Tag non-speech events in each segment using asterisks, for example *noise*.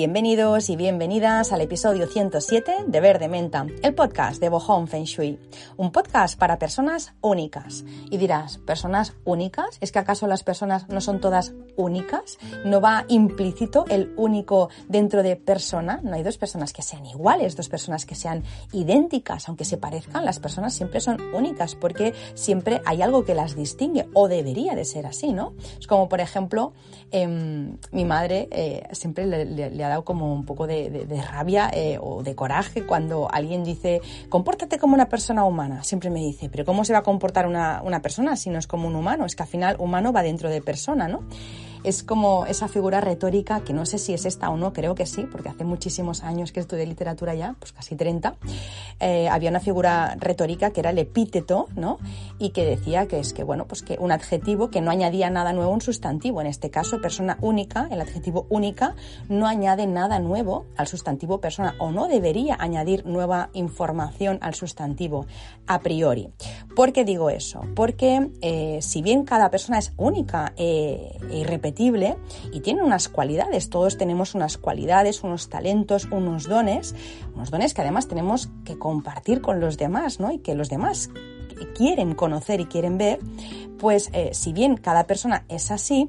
Bienvenidos y bienvenidas al episodio 107 de Verde Menta, el podcast de Bohong Feng Shui. Un podcast para personas únicas. Y dirás, ¿personas únicas? ¿Es que acaso las personas no son todas únicas? ¿No va implícito el único dentro de persona? No hay dos personas que sean iguales, dos personas que sean idénticas, aunque se parezcan. Las personas siempre son únicas porque siempre hay algo que las distingue o debería de ser así, ¿no? Es como, por ejemplo, eh, mi madre eh, siempre le, le, le, dado como un poco de, rabia eh, o de coraje cuando alguien dice, compórtate como una persona humana. Siempre me dice, pero ¿cómo se va a comportar una, una persona si no es como un humano? Es que al final humano va dentro de persona, ¿no? Es como esa figura retórica que no sé si es esta o no, creo que sí, porque hace muchísimos años que estudié literatura ya, pues casi 30, eh, había una figura retórica que era el epíteto, ¿no? Y que decía que es que, bueno, pues que un adjetivo que no añadía nada nuevo a un sustantivo, en este caso persona única, el adjetivo única no añade nada nuevo al sustantivo persona o no debería añadir nueva información al sustantivo a priori. ¿Por qué digo eso? Porque eh, si bien cada persona es única e irrepetible, y tiene unas cualidades. Todos tenemos unas cualidades, unos talentos, unos dones, unos dones que además tenemos que compartir con los demás, ¿no? Y que los demás quieren conocer y quieren ver, pues eh, si bien cada persona es así,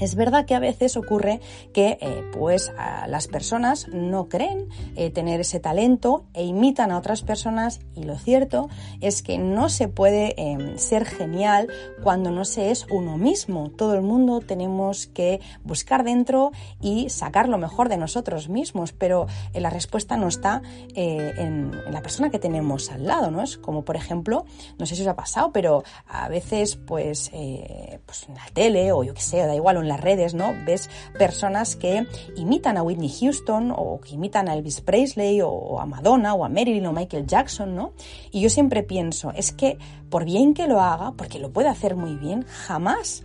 es verdad que a veces ocurre que eh, pues las personas no creen eh, tener ese talento e imitan a otras personas y lo cierto es que no se puede eh, ser genial cuando no se es uno mismo. Todo el mundo tenemos que buscar dentro y sacar lo mejor de nosotros mismos, pero la respuesta no está en, en, la persona que tenemos al lado, ¿no? Es como por ejemplo, no sé si os ha pasado, pero a veces pues, pues en la tele o yo qué sé, da igual, las redes, ¿no? Ves personas que imitan a Whitney Houston o que imitan a Elvis Presley o a Madonna o a Marilyn o Michael Jackson, ¿no? Y yo siempre pienso, es que por bien que lo haga, porque lo puede hacer muy bien, jamás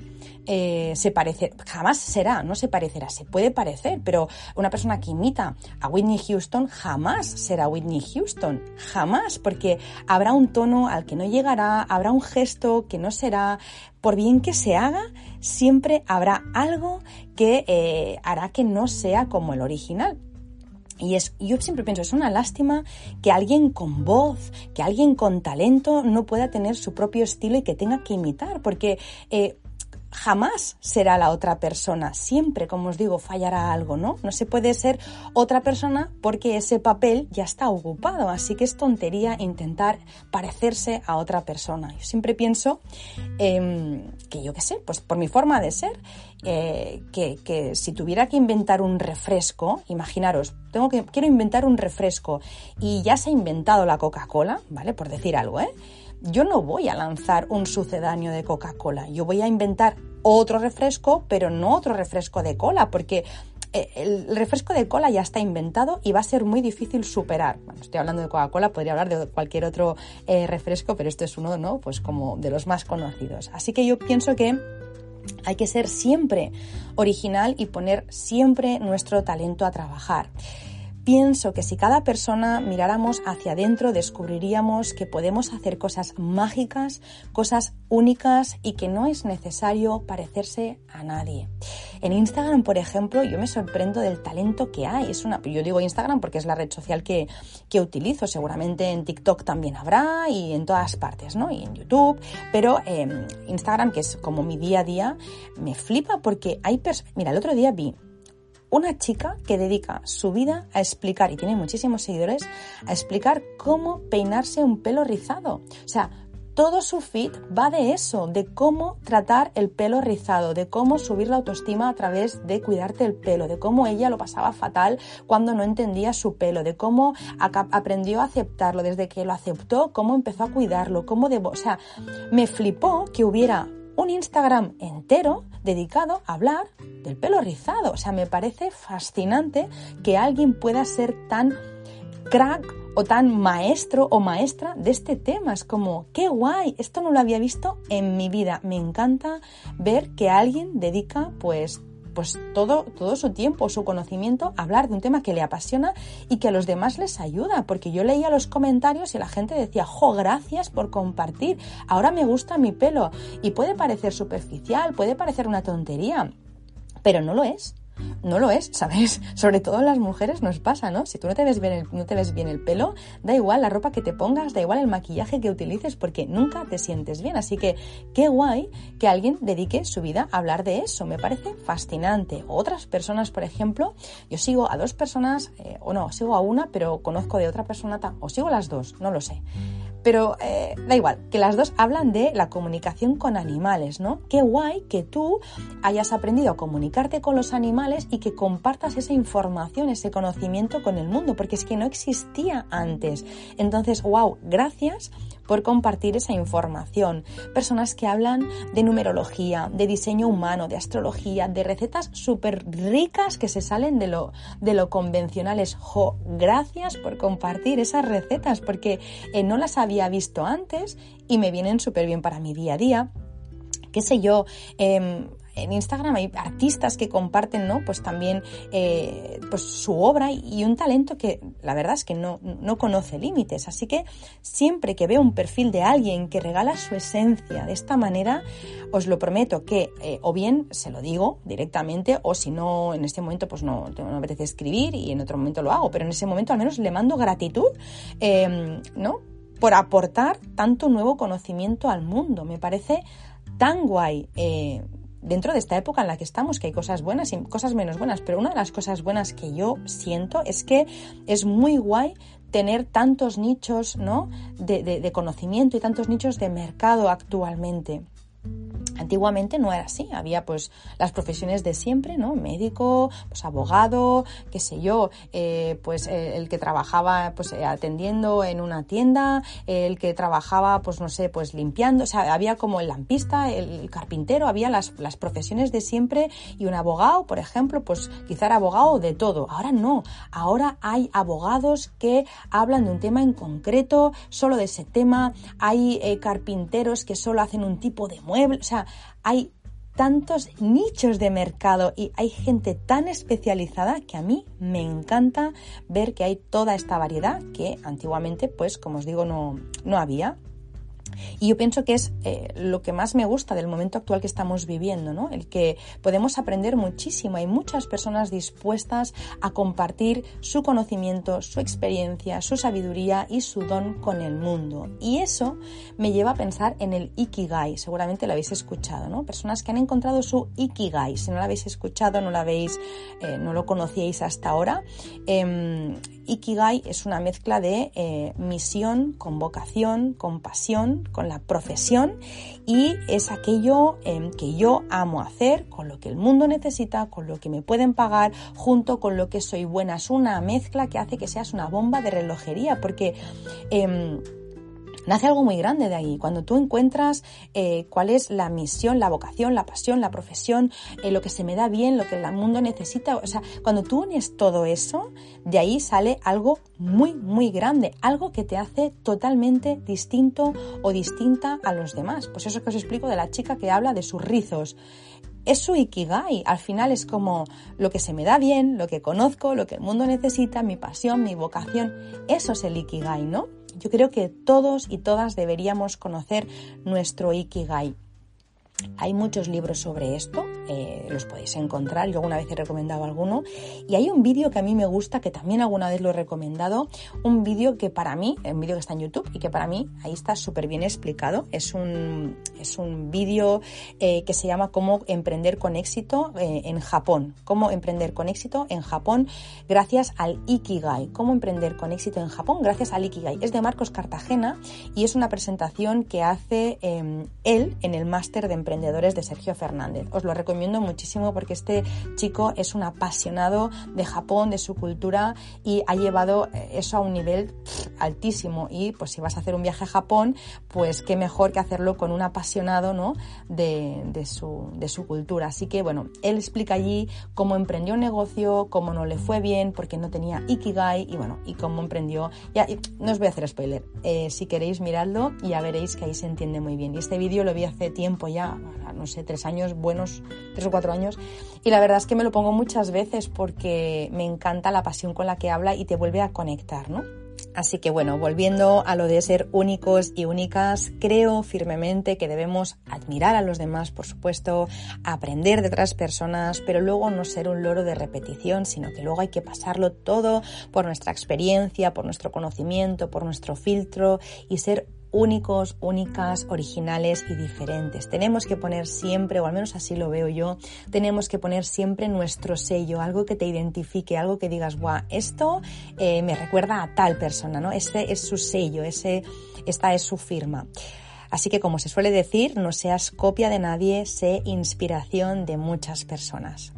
eh, se parece, jamás será, no se parecerá, se puede parecer, pero una persona que imita a Whitney Houston jamás será Whitney Houston, jamás, porque habrá un tono al que no llegará, habrá un gesto que no será, por bien que se haga, siempre habrá algo que eh, hará que no sea como el original. Y es, yo siempre pienso, es una lástima que alguien con voz, que alguien con talento no pueda tener su propio estilo y que tenga que imitar, porque eh, jamás será la otra persona. Siempre, como os digo, fallará algo, ¿no? No se puede ser otra persona porque ese papel ya está ocupado. Así que es tontería intentar parecerse a otra persona. Yo siempre pienso eh, que yo qué sé, pues por mi forma de ser, eh, que, que, si tuviera que inventar un refresco, imaginaros, tengo que, quiero inventar un refresco y ya se ha inventado la Coca-Cola, ¿vale? Por decir algo, ¿eh? Yo no voy a lanzar un sucedáneo de Coca-Cola, yo voy a inventar otro refresco, pero no otro refresco de cola, porque eh, el refresco de cola ya está inventado y va a ser muy difícil superar. Bueno, estoy hablando de Coca-Cola, podría hablar de cualquier otro eh, refresco, pero este es uno, ¿no? Pues como de los más conocidos. Así que yo pienso que hay que ser siempre original y poner siempre nuestro talento a trabajar. Pienso que si cada persona miráramos hacia adentro descubriríamos que podemos hacer cosas mágicas, cosas únicas y que no es necesario parecerse a nadie. En Instagram, por ejemplo, yo me sorprendo del talento que hay. Es una, yo digo Instagram porque es la red social que, que utilizo. Seguramente en TikTok también habrá y en todas partes, ¿no? Y en YouTube. Pero eh, Instagram, que es como mi día a día, me flipa porque hay personas... Mira, el otro día vi una chica que dedica su vida a explicar, y tiene muchísimos seguidores, a explicar cómo peinarse un pelo rizado. O sea, todo su feed va de eso, de cómo tratar el pelo rizado, de cómo subir la autoestima a través de cuidarte el pelo, de cómo ella lo pasaba fatal cuando no entendía su pelo, de cómo aprendió a aceptarlo, desde que lo aceptó, cómo empezó a cuidarlo, cómo debo, o sea, me flipó que hubiera un Instagram entero dedicado a hablar del pelo rizado. O sea, me parece fascinante que alguien pueda ser tan crack o tan maestro o maestra de este tema. Es como, qué guay, esto no lo había visto en mi vida. Me encanta ver que alguien dedica pues pues todo, todo su tiempo, su conocimiento, hablar de un tema que le apasiona y que a los demás les ayuda. Porque yo leía los comentarios y la gente decía, jo, gracias por compartir, ahora me gusta mi pelo. Y puede parecer superficial, puede parecer una tontería, pero no lo es. No lo es, ¿sabes? *laughs* Sobre todo las mujeres nos pasa, ¿no? Si tú no te ves bien el, no te ves bien el pelo, da igual la ropa que te pongas, da igual el maquillaje que utilices, porque nunca te sientes bien. Así que qué guay que alguien dedique su vida a hablar de eso. Me parece fascinante. Otras personas, por ejemplo, yo sigo a dos personas, eh, o no, sigo a una, pero conozco de otra persona, o sigo las dos, no lo sé. Pero eh, da igual, que las dos hablan de la comunicación con animales, ¿no? Qué guay que tú hayas aprendido a comunicarte con los animales y que compartas esa información, ese conocimiento con el mundo, porque es que no existía antes. Entonces, wow, gracias por compartir esa información. Personas que hablan de numerología, de diseño humano, de astrología, de recetas súper ricas que se salen de lo, de lo convencionales. Jo, gracias por compartir esas recetas porque eh, no las había visto antes y me vienen súper bien para mi día a día qué sé yo, eh, en Instagram hay artistas que comparten, ¿no? Pues también eh, pues su obra y un talento que la verdad es que no, no conoce límites. Así que siempre que veo un perfil de alguien que regala su esencia de esta manera, os lo prometo que eh, o bien se lo digo directamente o si no en este momento pues no, no apetece escribir y en otro momento lo hago, pero en ese momento al menos le mando gratitud, em, ¿no? Por aportar tanto nuevo conocimiento al mundo. Me parece tan guay. Eh, dentro de esta época en la que estamos, que hay cosas buenas y cosas menos buenas, pero una de las cosas buenas que yo siento es que es muy guay tener tantos nichos ¿no? de, de conocimiento y tantos nichos de mercado actualmente. Antiguamente no era así, había pues las profesiones de siempre, ¿no? Médico, pues abogado, qué sé yo, eh, pues eh, el que trabajaba pues eh, atendiendo en una tienda, el que trabajaba pues no sé, pues limpiando, o sea, había como el lampista, el carpintero, había las, las profesiones de siempre y un abogado, por ejemplo, pues quizá era abogado de todo. Ahora no, ahora hay abogados que hablan de un tema en concreto, solo de ese tema, hay carpinteros que solo hacen un tipo de mueble, o sea, hay tantos nichos de mercado y hay gente tan especializada que a mí me encanta ver que hay toda esta variedad que antiguamente, pues como os digo, no, no había. Y yo pienso que es eh, lo que más me gusta del momento actual que estamos viviendo, ¿no? El que podemos aprender muchísimo. Hay muchas personas dispuestas a compartir su conocimiento, su experiencia, su sabiduría y su don con el mundo. Y eso me lleva a pensar en el Ikigai. Seguramente lo habéis escuchado, ¿no? Personas que han encontrado su Ikigai. Si no lo habéis escuchado, no lo habéis, eh, no lo conocíais hasta ahora. Em, Ikigai es una mezcla de eh, misión con vocación, con pasión, con la profesión y es aquello em, que yo amo hacer, con lo que el mundo necesita, con lo que me pueden pagar, junto con lo que soy buena. Es una mezcla que hace que seas una bomba de relojería porque... Em, nace algo muy grande de ahí. Cuando tú encuentras eh, cuál es la misión, la vocación, la pasión, la profesión, eh, lo que se me da bien, lo que el mundo necesita, o sea, cuando tú unes todo eso, de ahí sale algo muy, muy grande, algo que te hace totalmente distinto o distinta a los demás. Pues eso que os explico de la chica que habla de sus rizos es su ikigai. Al final es como lo que se me da bien, lo que conozco, lo que el mundo necesita, mi pasión, mi vocación. Eso es el ikigai, ¿no? Yo creo que todos y todas deberíamos conocer nuestro Ikigai. Hay muchos libros sobre esto, eh, los podéis encontrar, yo alguna vez he recomendado alguno, y hay un vídeo que a mí me gusta, que también alguna vez lo he recomendado, un vídeo que para mí, un vídeo que está en YouTube y que para mí ahí está súper bien explicado, es un, es un vídeo eh, que se llama Cómo emprender con éxito eh, en Japón, cómo emprender con éxito en Japón gracias al Ikigai, cómo emprender con éxito en Japón gracias al Ikigai, es de Marcos Cartagena y es una presentación que hace em, él en el máster de emprendedores de Sergio Fernández. Os lo recomiendo muchísimo porque este chico es un apasionado de Japón, de su cultura y ha llevado eh, eso a un nivel altísimo. Y pues si vas a hacer un viaje a Japón, pues qué mejor que hacerlo con un apasionado ¿no? de, de, su, de su cultura. Así que bueno, él explica allí cómo emprendió un negocio, cómo no le fue bien porque no tenía Ikigai y bueno, y cómo emprendió. Ya, no os voy a hacer spoiler. Eh, si queréis miradlo, ya veréis que ahí se entiende muy bien. Y este vídeo lo vi hace tiempo ya, no sé, tres años buenos, tres o cuatro años. Y la verdad es que me lo pongo muchas veces porque me encanta la pasión con la que habla y te vuelve a conectar, ¿no? Así que bueno, volviendo a lo de ser únicos y únicas, creo firmemente que debemos admirar a los demás, por supuesto, aprender de otras personas, pero luego no ser un loro de repetición, sino que luego hay que pasarlo todo por nuestra experiencia, por nuestro conocimiento, por nuestro filtro y ser únicos, únicas, originales y diferentes. Tenemos que poner siempre, o al menos así lo veo yo, tenemos que poner siempre nuestro sello, algo que te identifique, algo que digas, guau, esto eh, me recuerda a tal persona, ¿no? Ese es su sello, ese, esta es su firma. Así que como se suele decir, no seas copia de nadie, sé inspiración de muchas personas.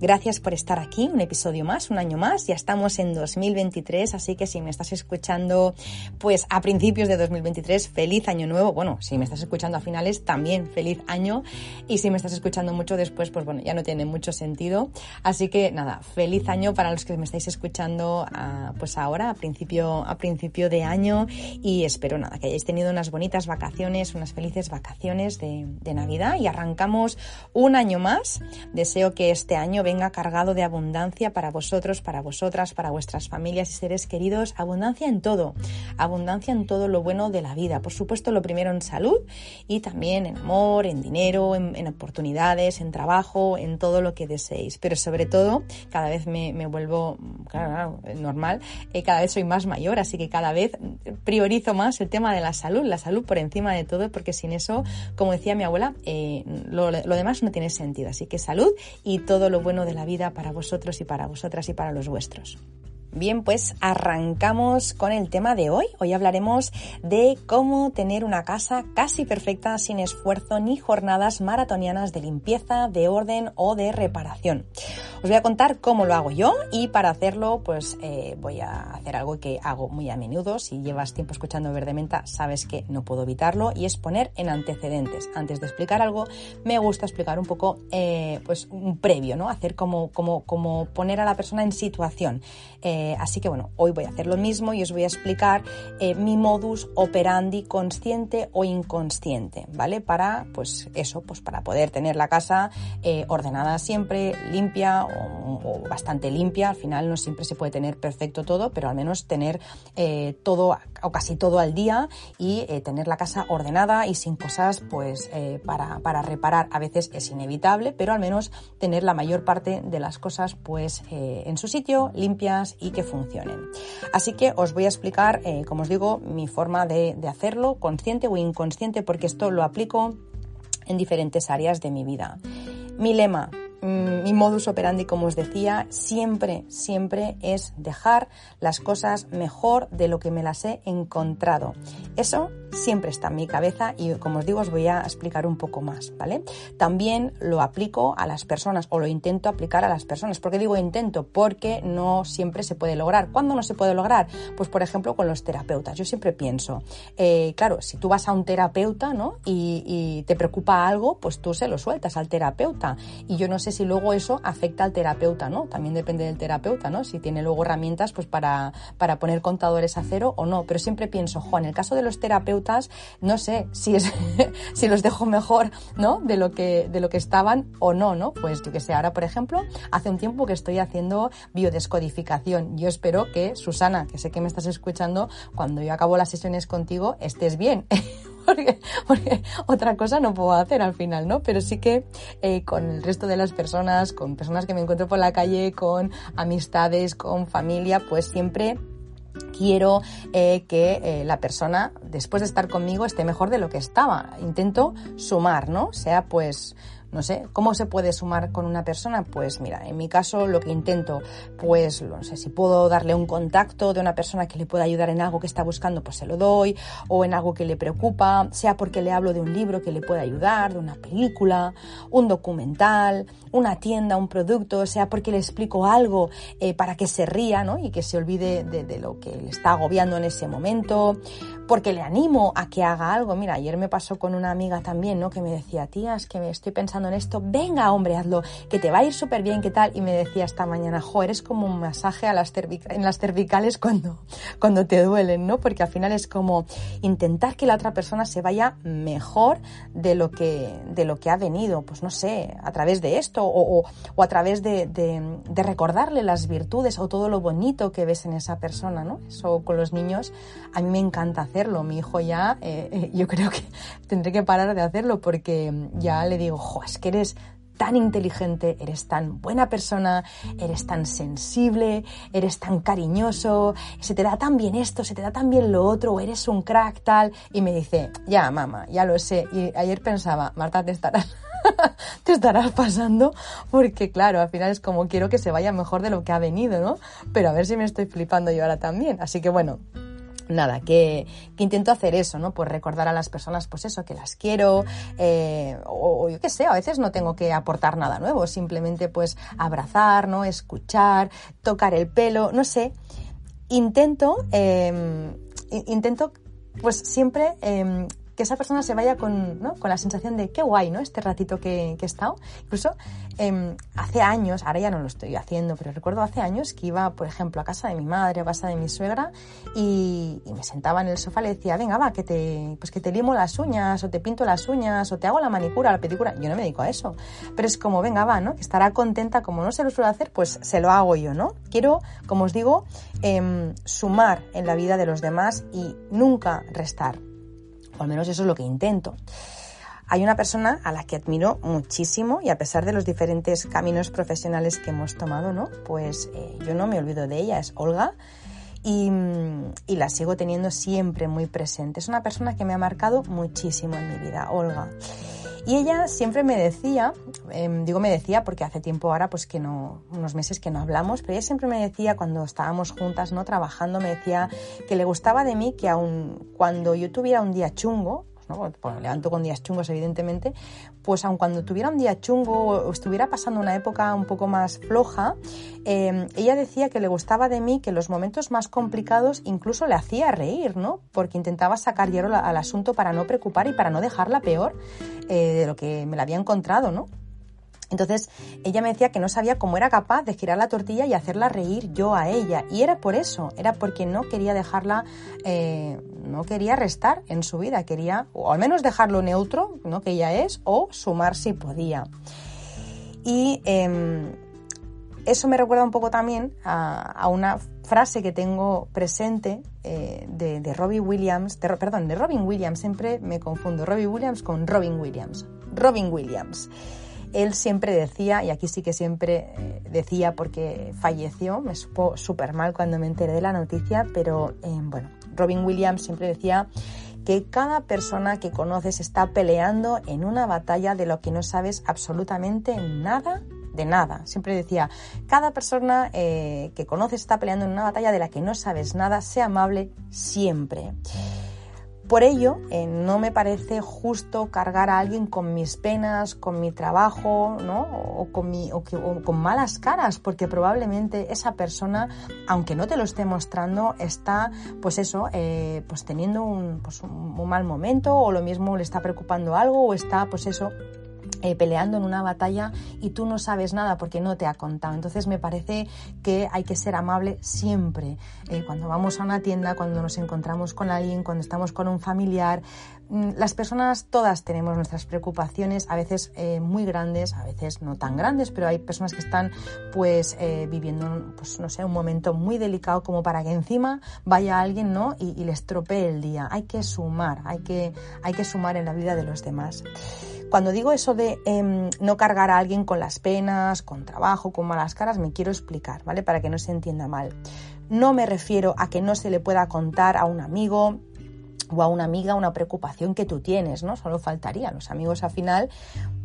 Gracias por estar aquí, un episodio más, un año más, ya estamos en 2023, así que si me estás escuchando pues a principios de 2023, feliz año nuevo. Bueno, si me estás escuchando a finales, también feliz año. Y si me estás escuchando mucho después, pues bueno, ya no tiene mucho sentido. Así que nada, feliz año para los que me estáis escuchando ah, pues ahora, a principio, a principio de año. Y espero nada, que hayáis tenido unas bonitas vacaciones unas felices vacaciones de, Navidad y arrancamos un año más. Deseo que este año venga cargado de abundancia para vosotros, para vosotras, para vuestras familias y seres queridos. Abundancia en todo, abundancia en todo lo bueno de la vida. Por supuesto, lo primero en salud y también en amor, en dinero, en, oportunidades, en trabajo, en todo lo que deseéis. Pero sobre todo, cada vez me, vuelvo, normal, eh, cada vez soy más mayor, así que cada vez priorizo más el tema de la salud, la salud por encima de todo, porque sin eso, como decía mi abuela, eh, lo, lo demás no tiene sentido. Así que salud y todo lo bueno de la vida para vosotros y para vosotras y para los vuestros. Bien, pues arrancamos con el tema de hoy. Hoy hablaremos de cómo tener una casa casi perfecta sin esfuerzo ni jornadas maratonianas de limpieza, de orden o de reparación. Os voy a contar cómo lo hago yo y para hacerlo pues eh, voy a hacer algo que hago muy a menudo. Si llevas tiempo escuchando Verde Menta sabes que no puedo evitarlo y es poner en antecedentes. Antes de explicar algo me gusta explicar un poco eh, pues un previo, ¿no? Hacer como, como, como poner a la persona en situación. Eh, eh, así que bueno, hoy voy a hacer lo mismo y os voy a explicar eh, mi modus operandi consciente o inconsciente, ¿vale? Para, pues eso, pues para poder tener la casa eh, ordenada siempre, limpia o, bastante limpia. Al final no siempre se puede tener perfecto todo, pero al menos tener todo o casi todo al día y tener la casa ordenada y sin cosas, pues para, para reparar. A veces es inevitable, pero al menos tener la mayor parte de las cosas, pues en su sitio, limpias y que funcionen. Así que os voy a explicar, eh, como os digo, mi forma de, de hacerlo, consciente o inconsciente, porque esto lo aplico en diferentes áreas de mi vida. Mi lema, Mm, mi modus operandi, como os decía, siempre, siempre es dejar las cosas mejor de lo que me las he encontrado. Eso siempre está en mi cabeza y como os digo os voy a explicar un poco más, ¿vale? También lo aplico a las personas o lo intento aplicar a las personas. ¿Por qué digo intento? Porque no siempre se puede lograr. ¿Cuándo no se puede lograr? Pues por ejemplo con los terapeutas. Yo siempre pienso, eh, claro, si tú vas a un terapeuta, ¿no? Y, y te preocupa algo, pues tú se lo sueltas al terapeuta. Y yo no sé si luego eso afecta al terapeuta, ¿no? También depende del terapeuta, ¿no? Si tiene luego herramientas pues para, para poner contadores a cero o no. Pero siempre pienso, jo, en el caso de los terapeutas, no sé si es, *laughs* si los dejo mejor, ¿no? De lo que, estaban o no, ¿no? Pues yo que sé, ahora por ejemplo, hace un tiempo que estoy haciendo biodescodificación. Yo espero que Susana, que sé que me estás escuchando, cuando yo acabo las sesiones contigo, estés bien. *laughs* porque, otra cosa no puedo hacer al final, ¿no? Pero sí que eh, con el resto de las personas, con personas que me encuentro por la calle, con amistades, con familia, pues siempre quiero eh, que eh, la persona después de estar conmigo esté mejor de lo que estaba. Intento sumar, ¿no? Sea pues no sé, ¿cómo se puede sumar con una persona? Pues mira, en mi caso lo que intento, pues no sé, si puedo darle un contacto de una persona que le pueda ayudar en algo que está buscando, pues se lo doy, o en algo que le preocupa, sea porque le hablo de un libro que le pueda ayudar, de una película, un documental, una tienda, un producto, sea porque le explico algo eh, para que se ría, ¿no? Y que se olvide de, lo que le está agobiando en ese momento, porque le animo a que haga algo. Mira, ayer me pasó con una amiga también, ¿no? Que me decía, tías, que me estoy pensando en esto, venga hombre, hazlo, que te va a ir súper bien, ¿qué tal? Y me decía esta mañana, jo, eres como un masaje a las en las cervicales cuando, cuando te duelen, ¿no? Porque al final es como intentar que la otra persona se vaya mejor de lo que, de lo que ha venido, pues no sé, a través de esto o, a través de, recordarle las virtudes o todo lo bonito que ves en esa persona, ¿no? bebés o con los niños, a mí me encanta hacerlo. Mi hijo ya, eh, yo creo que tendré que parar de hacerlo porque ya le digo, jo, que eres tan inteligente, eres tan buena persona, eres tan sensible, eres tan cariñoso, se te da tan bien esto, se te da tan bien lo otro, o eres un crack tal. Y me dice, ya, mamá, ya lo sé. Y ayer pensaba, Marta, te estarás, *laughs* te estarás pasando, porque claro, al final es como quiero que se vaya mejor de lo que ha venido, ¿no? Pero a ver si me estoy flipando yo ahora también. Así que bueno, nada, que, intento hacer eso, ¿no? Pues recordar a las personas, pues eso, que las quiero, eh, o, yo qué sé, a veces no tengo que aportar nada nuevo, simplemente pues abrazar, ¿no? Escuchar, tocar el pelo, no sé. Intento, em, intento pues siempre em, que esa persona se vaya con, ¿no? con la sensación de qué guay, ¿no? Este ratito que, que he estado. Incluso eh, hace años, ahora ya no lo estoy haciendo, pero recuerdo hace años que iba, por ejemplo, a casa de mi madre, a casa de mi suegra y, y, me sentaba en el sofá y le decía, venga, va, que te, pues que te limo las uñas o te pinto las uñas o te hago la manicura, la pedicura. Yo no me dedico a eso, pero es como, venga, va, ¿no? Estará contenta, como no se lo suelo hacer, pues se lo hago yo, ¿no? Quiero, como os digo, eh, sumar en la vida de los demás y nunca restar o al menos eso es lo que intento. Hay una persona a la que admiro muchísimo y a pesar de los diferentes caminos profesionales que hemos tomado, ¿no? Pues eh, yo no me olvido de ella, es Olga. Y, y, la sigo teniendo siempre muy presente. Es una persona que me ha marcado muchísimo en mi vida, Olga. Y ella siempre me decía, em, digo me decía porque hace tiempo ahora pues que no, unos meses que no hablamos, pero ella siempre me decía cuando estábamos juntas, ¿no? Trabajando, me decía que le gustaba de mí que aun cuando yo tuviera un día chungo, ¿no? Bueno, levanto con días chungos, evidentemente, pues aun cuando tuviera un día chungo o estuviera pasando una época un poco más floja, eh, ella decía que le gustaba de mí que los momentos más complicados incluso le hacía reír, ¿no? Porque intentaba sacar hierro al asunto para no preocupar y para no dejarla peor eh, de lo que me la había encontrado, ¿no? Entonces ella me decía que no sabía cómo era capaz de girar la tortilla y hacerla reír yo a ella. Y era por eso, era porque no quería dejarla, eh, no quería restar en su vida, quería o al menos dejarlo neutro, ¿no? que ella es, o sumar si podía. Y em, eso me recuerda un poco también a, una frase que tengo presente eh, de, de, Robbie Williams, perdón, de Robin Williams, siempre me confundo Robbie Williams con Robin Williams. Robin Williams él siempre decía, y aquí sí que siempre eh, decía porque falleció, me supo súper mal cuando me enteré de la noticia, pero eh, bueno, Robin Williams siempre decía que cada persona que conoces está peleando en una batalla de lo que no sabes absolutamente nada de nada. Siempre decía, cada persona eh, que conoces está peleando en una batalla de la que no sabes nada, sea amable siempre. Por ello, eh, no me parece justo cargar a alguien con mis penas, con mi trabajo, ¿no? O con, mi, o, con malas caras, porque probablemente esa persona, aunque no te lo esté mostrando, está, pues eso, eh, pues teniendo un, pues un mal momento, o lo mismo le está preocupando algo, o está, pues eso, eh, peleando en una batalla y tú no sabes nada porque no te ha contado. Entonces me parece que hay que ser amable siempre. Eh, cuando vamos a una tienda, cuando nos encontramos con alguien, cuando estamos con un familiar, las personas todas tenemos nuestras preocupaciones, a veces eh, muy grandes, a veces no tan grandes, pero hay personas que están pues viviendo, pues no sé, un momento muy delicado como para que encima vaya alguien, ¿no? Y, y les estropee el día. Hay que sumar, hay que, hay que sumar en la vida de los demás. Cuando digo eso de em, no cargar a alguien con las penas, con trabajo, con malas caras, me quiero explicar, ¿vale? Para que no se entienda mal. No me refiero a que no se le pueda contar a un amigo o a una amiga una preocupación que tú tienes, ¿no? Solo faltaría. Los amigos al final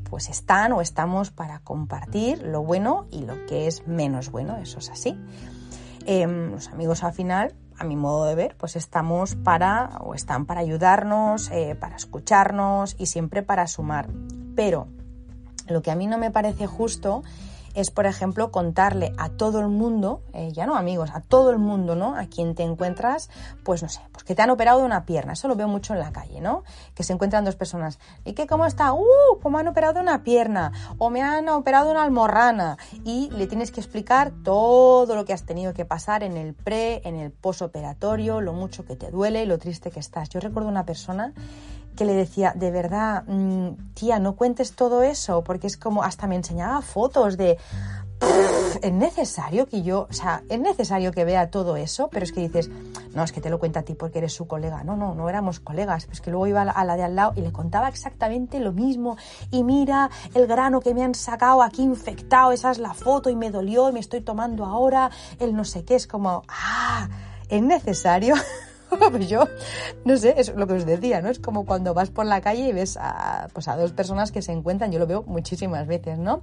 pues están o estamos para compartir lo bueno y lo que es menos bueno, eso es así. Em, los amigos al final a mi modo de ver, pues estamos para o están para ayudarnos, eh, para escucharnos y siempre para sumar. Pero lo que a mí no me parece justo es, por ejemplo, contarle a todo el mundo, eh, ya no amigos, a todo el mundo, ¿no? A quien te encuentras, pues no sé, pues que te han operado de una pierna, eso lo veo mucho en la calle, ¿no? Que se encuentran dos personas, ¿y qué cómo está? ¡Uh! ¿Cómo han operado de una pierna? O me han operado una almorrana. Y le tienes que explicar todo lo que has tenido que pasar en el pre, en el posoperatorio, lo mucho que te duele, lo triste que estás. Yo recuerdo una persona que le decía, de verdad, mm, tía, no cuentes todo eso, porque es como, hasta me enseñaba fotos de, es necesario que yo, o sea, es necesario que vea todo eso, pero es que dices, no, es que te lo cuenta a ti porque eres su colega. No, no, no éramos colegas. Pues que luego iba a la de al lado y le contaba exactamente lo mismo. Y mira el grano que me han sacado aquí infectado, esa es la foto y me dolió y me estoy tomando ahora el no sé qué. Es como, ah, es necesario. *laughs* *laughs* pues yo, no sé, es lo que os decía, ¿no? Es como cuando vas por la calle y ves a, pues a dos personas que se encuentran, yo lo veo muchísimas veces, ¿no?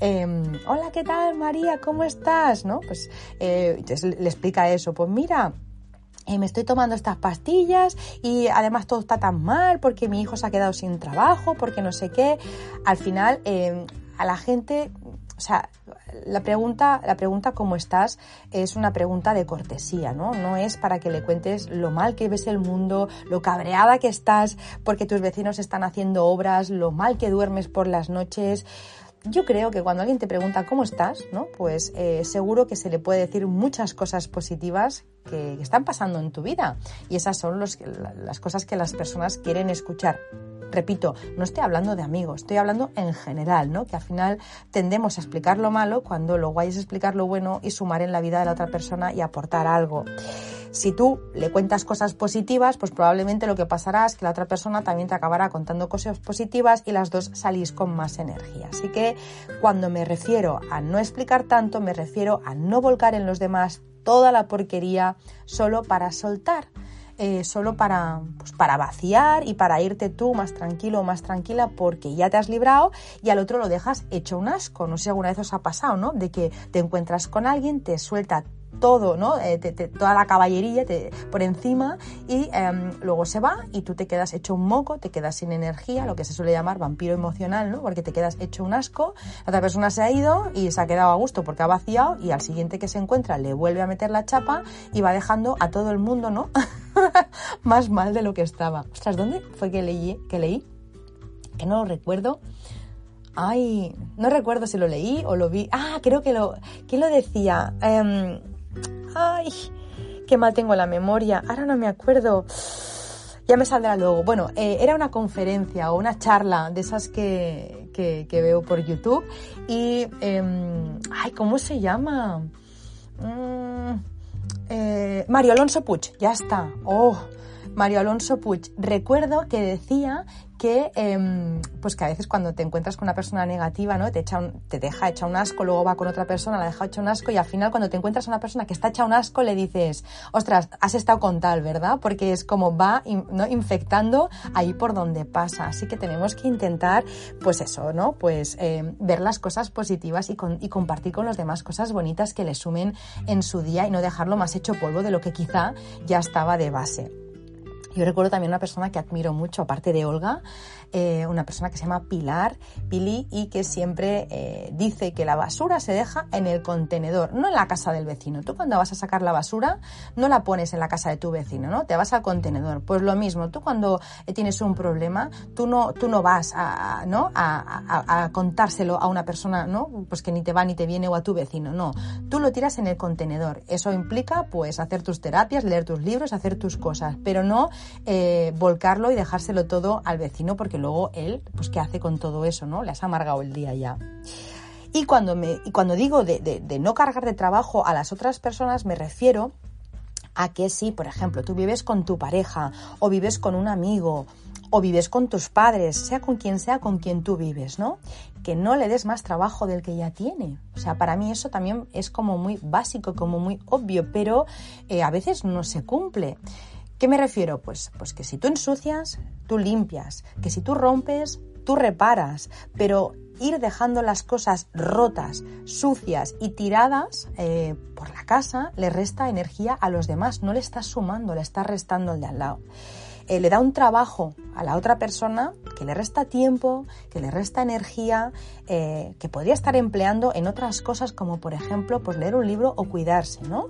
Em, Hola, ¿qué tal, María? ¿Cómo estás? ¿No? Pues eh, le explica eso, pues mira, eh, me estoy tomando estas pastillas y además todo está tan mal porque mi hijo se ha quedado sin trabajo, porque no sé qué. Al final, em, a la gente, o sea, la pregunta, la pregunta ¿cómo estás? es una pregunta de cortesía, ¿no? No es para que le cuentes lo mal que ves el mundo, lo cabreada que estás porque tus vecinos están haciendo obras, lo mal que duermes por las noches. Yo creo que cuando alguien te pregunta cómo estás, ¿no? Pues eh, seguro que se le puede decir muchas cosas positivas que, están pasando en tu vida. Y esas son las cosas que las personas quieren escuchar. Repito, no estoy hablando de amigos, estoy hablando en general, ¿no? Que al final tendemos a explicar lo malo cuando lo guay es explicar lo bueno y sumar en la vida de la otra persona y aportar algo. Si tú le cuentas cosas positivas, pues probablemente lo que pasará es que la otra persona también te acabará contando cosas positivas y las dos salís con más energía. Así que cuando me refiero a no explicar tanto, me refiero a no volcar en los demás toda la porquería solo para soltar eh, solo para, pues, para vaciar y para irte tú más tranquilo o más tranquila porque ya te has librado y al otro lo dejas hecho un asco. No sé si alguna vez os ha pasado, ¿no? De que te encuentras con alguien, te suelta todo, ¿no? Eh, toda la caballería por encima y em, luego se va y tú te quedas hecho un moco, te quedas sin energía, lo que se suele llamar vampiro emocional, ¿no? Porque te quedas hecho un asco, la otra persona se ha ido y se ha quedado a gusto porque ha vaciado y al siguiente que se encuentra le vuelve a meter la chapa y va dejando a todo el mundo, ¿no? *laughs* Más mal de lo que estaba. Ostras, ¿dónde fue que leí? Que leí? Que no lo recuerdo. Ay, no recuerdo si lo leí o lo vi. Ah, creo que lo. ¿Quién lo decía? Em, Ay, qué mal tengo la memoria. Ahora no me acuerdo. Ya me saldrá luego. Bueno, eh, era una conferencia o una charla de esas que, que, veo por YouTube. Y, em, ay, ¿cómo se llama? Mm, eh, Mario Alonso Puig, ya está. Oh, Mario Alonso Puig. Recuerdo que decía que, em, pues que a veces cuando te encuentras con una persona negativa, ¿no? Te, echa te deja hecha un asco, luego va con otra persona, la deja hecha un asco y al final cuando te encuentras a una persona que está hecha un asco le dices, ostras, has estado con tal, ¿verdad? Porque es como va ¿no? infectando ahí por donde pasa. Así que tenemos que intentar, pues eso, ¿no? Pues em, ver las cosas positivas y, y compartir con los demás cosas bonitas que le sumen en su día y no dejarlo más hecho polvo de lo que quizá ya estaba de base. Yo recuerdo también una persona que admiro mucho, aparte de Olga, eh, una persona que se llama Pilar, Pili, y que siempre eh, dice que la basura se deja en el contenedor, no en la casa del vecino. Tú cuando vas a sacar la basura, no la pones en la casa de tu vecino, ¿no? Te vas al contenedor. Pues lo mismo, tú cuando tienes un problema, tú no, tú no vas a, ¿no? A, a, contárselo a una persona, ¿no? Pues que ni te va ni te viene o a tu vecino, no. Tú lo tiras en el contenedor. Eso implica, pues, hacer tus terapias, leer tus libros, hacer tus cosas, pero no eh, volcarlo y dejárselo todo al vecino porque luego él, pues qué hace con todo eso, ¿no? Le has amargado el día ya. Y cuando, me, y cuando digo de, de no cargar de trabajo a las otras personas, me refiero a que si, por ejemplo, tú vives con tu pareja o vives con un amigo o vives con tus padres, sea con quien sea con quien tú vives, ¿no? Que no le des más trabajo del que ya tiene. O sea, para mí eso también es como muy básico, como muy obvio, pero eh, a veces no se cumple. ¿Qué me refiero? Pues, pues que si tú ensucias, tú limpias, que si tú rompes, tú reparas, pero ir dejando las cosas rotas, sucias y tiradas eh, por la casa le resta energía a los demás, no le estás sumando, le estás restando el de al lado. Eh, le da un trabajo a la otra persona que le resta tiempo, que le resta energía, eh, que podría estar empleando en otras cosas como por ejemplo pues leer un libro o cuidarse, ¿no?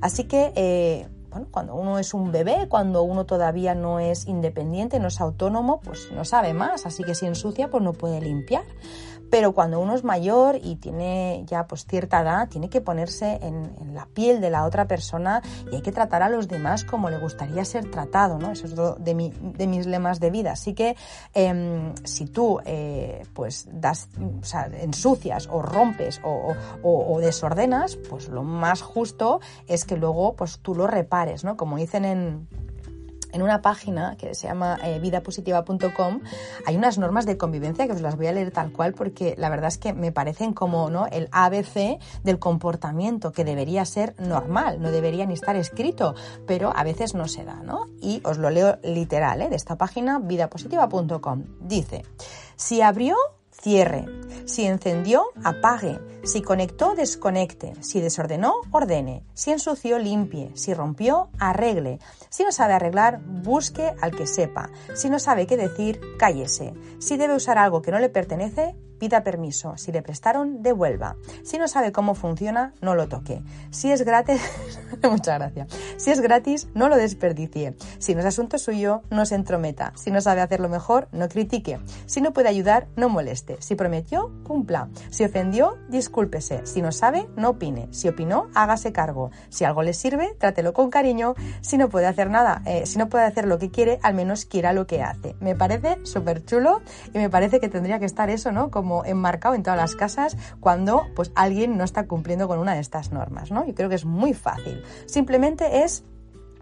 Así que cuando uno es un bebé, cuando uno todavía no es independiente, no es autónomo, pues no sabe más, así que si ensucia, pues no puede limpiar. Pero cuando uno es mayor y tiene ya pues cierta edad, tiene que ponerse en, la piel de la otra persona y hay que tratar a los demás como le gustaría ser tratado, ¿no? Eso es de, mis lemas de vida. Así que em, si tú eh, pues das, o sea, ensucias o rompes o, o, desordenas, pues lo más justo es que luego pues tú lo repares pares, ¿no? Como dicen en, en una página que se llama eh, vidapositiva.com hay unas normas de convivencia que os las voy a leer tal cual porque la verdad es que me parecen como ¿no? el ABC del comportamiento que debería ser normal, no debería ni estar escrito, pero a veces no se da, ¿no? Y os lo leo literal ¿eh? de esta página vidapositiva.com. Dice, si abrió cierre. Si encendió, apague. Si conectó, desconecte. Si desordenó, ordene. Si ensució, limpie. Si rompió, arregle. Si no sabe arreglar, busque al que sepa. Si no sabe qué decir, cállese. Si debe usar algo que no le pertenece, pida permiso. Si le prestaron, devuelva. Si no sabe cómo funciona, no lo toque. Si es gratis, *laughs* muchas gracias. Si es gratis, no lo desperdicie. Si no es asunto suyo, no se entrometa. Si no sabe hacerlo mejor, no critique. Si no puede ayudar, no moleste. Si prometió, cumpla. Si ofendió, discúlpese. Si no sabe, no opine. Si opinó, hágase cargo. Si algo le sirve, trátelo con cariño. Si no puede hacer nada, eh, si no puede hacer lo que quiere, al menos quiera lo que hace. Me parece súper chulo y me parece que tendría que estar eso, ¿no? Como enmarcado en todas las casas cuando pues alguien no está cumpliendo con una de estas normas, ¿no? Yo creo que es muy fácil. Simplemente es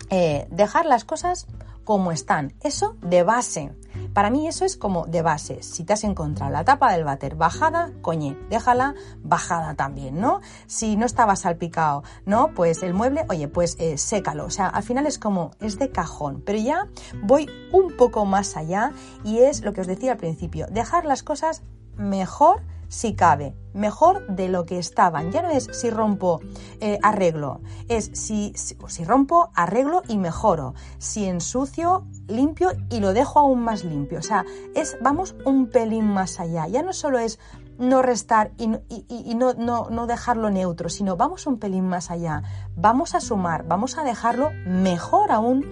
eh, dejar las cosas como están. Eso de base. Para mí eso es como de base. Si te has encontrado la tapa del váter bajada, coñe, déjala bajada también, ¿no? Si no estaba salpicado, ¿no? Pues el mueble, oye, pues eh, sécalo. O sea, al final es como, es de cajón. Pero ya voy un poco más allá y es lo que os decía al principio, dejar las cosas mejor si cabe, mejor de lo que estaban. Ya no es si rompo, eh, arreglo, es si, si, rompo, arreglo y mejoro. Si ensucio, limpio y lo dejo aún más limpio. O sea, es, vamos un pelín más allá. Ya no solo es no restar y, y, no, no, no, dejarlo neutro, sino vamos un pelín más allá. Vamos a sumar, vamos a dejarlo mejor aún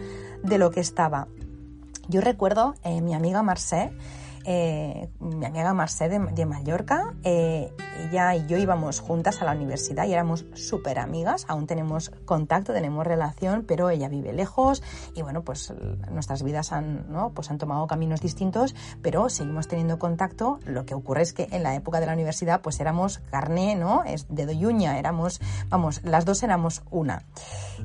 de lo que estaba. Yo recuerdo eh, mi amiga Marcé, eh, mi amiga Marcé de, Mallorca, eh, ella y yo íbamos juntas a la universidad y éramos súper amigas, aún tenemos contacto, tenemos relación, pero ella vive lejos y bueno, pues nuestras vidas han, ¿no? pues han tomado caminos distintos, pero seguimos teniendo contacto. Lo que ocurre es que en la época de la universidad pues éramos carne, ¿no? Es de doyuña, éramos, vamos, las dos éramos una.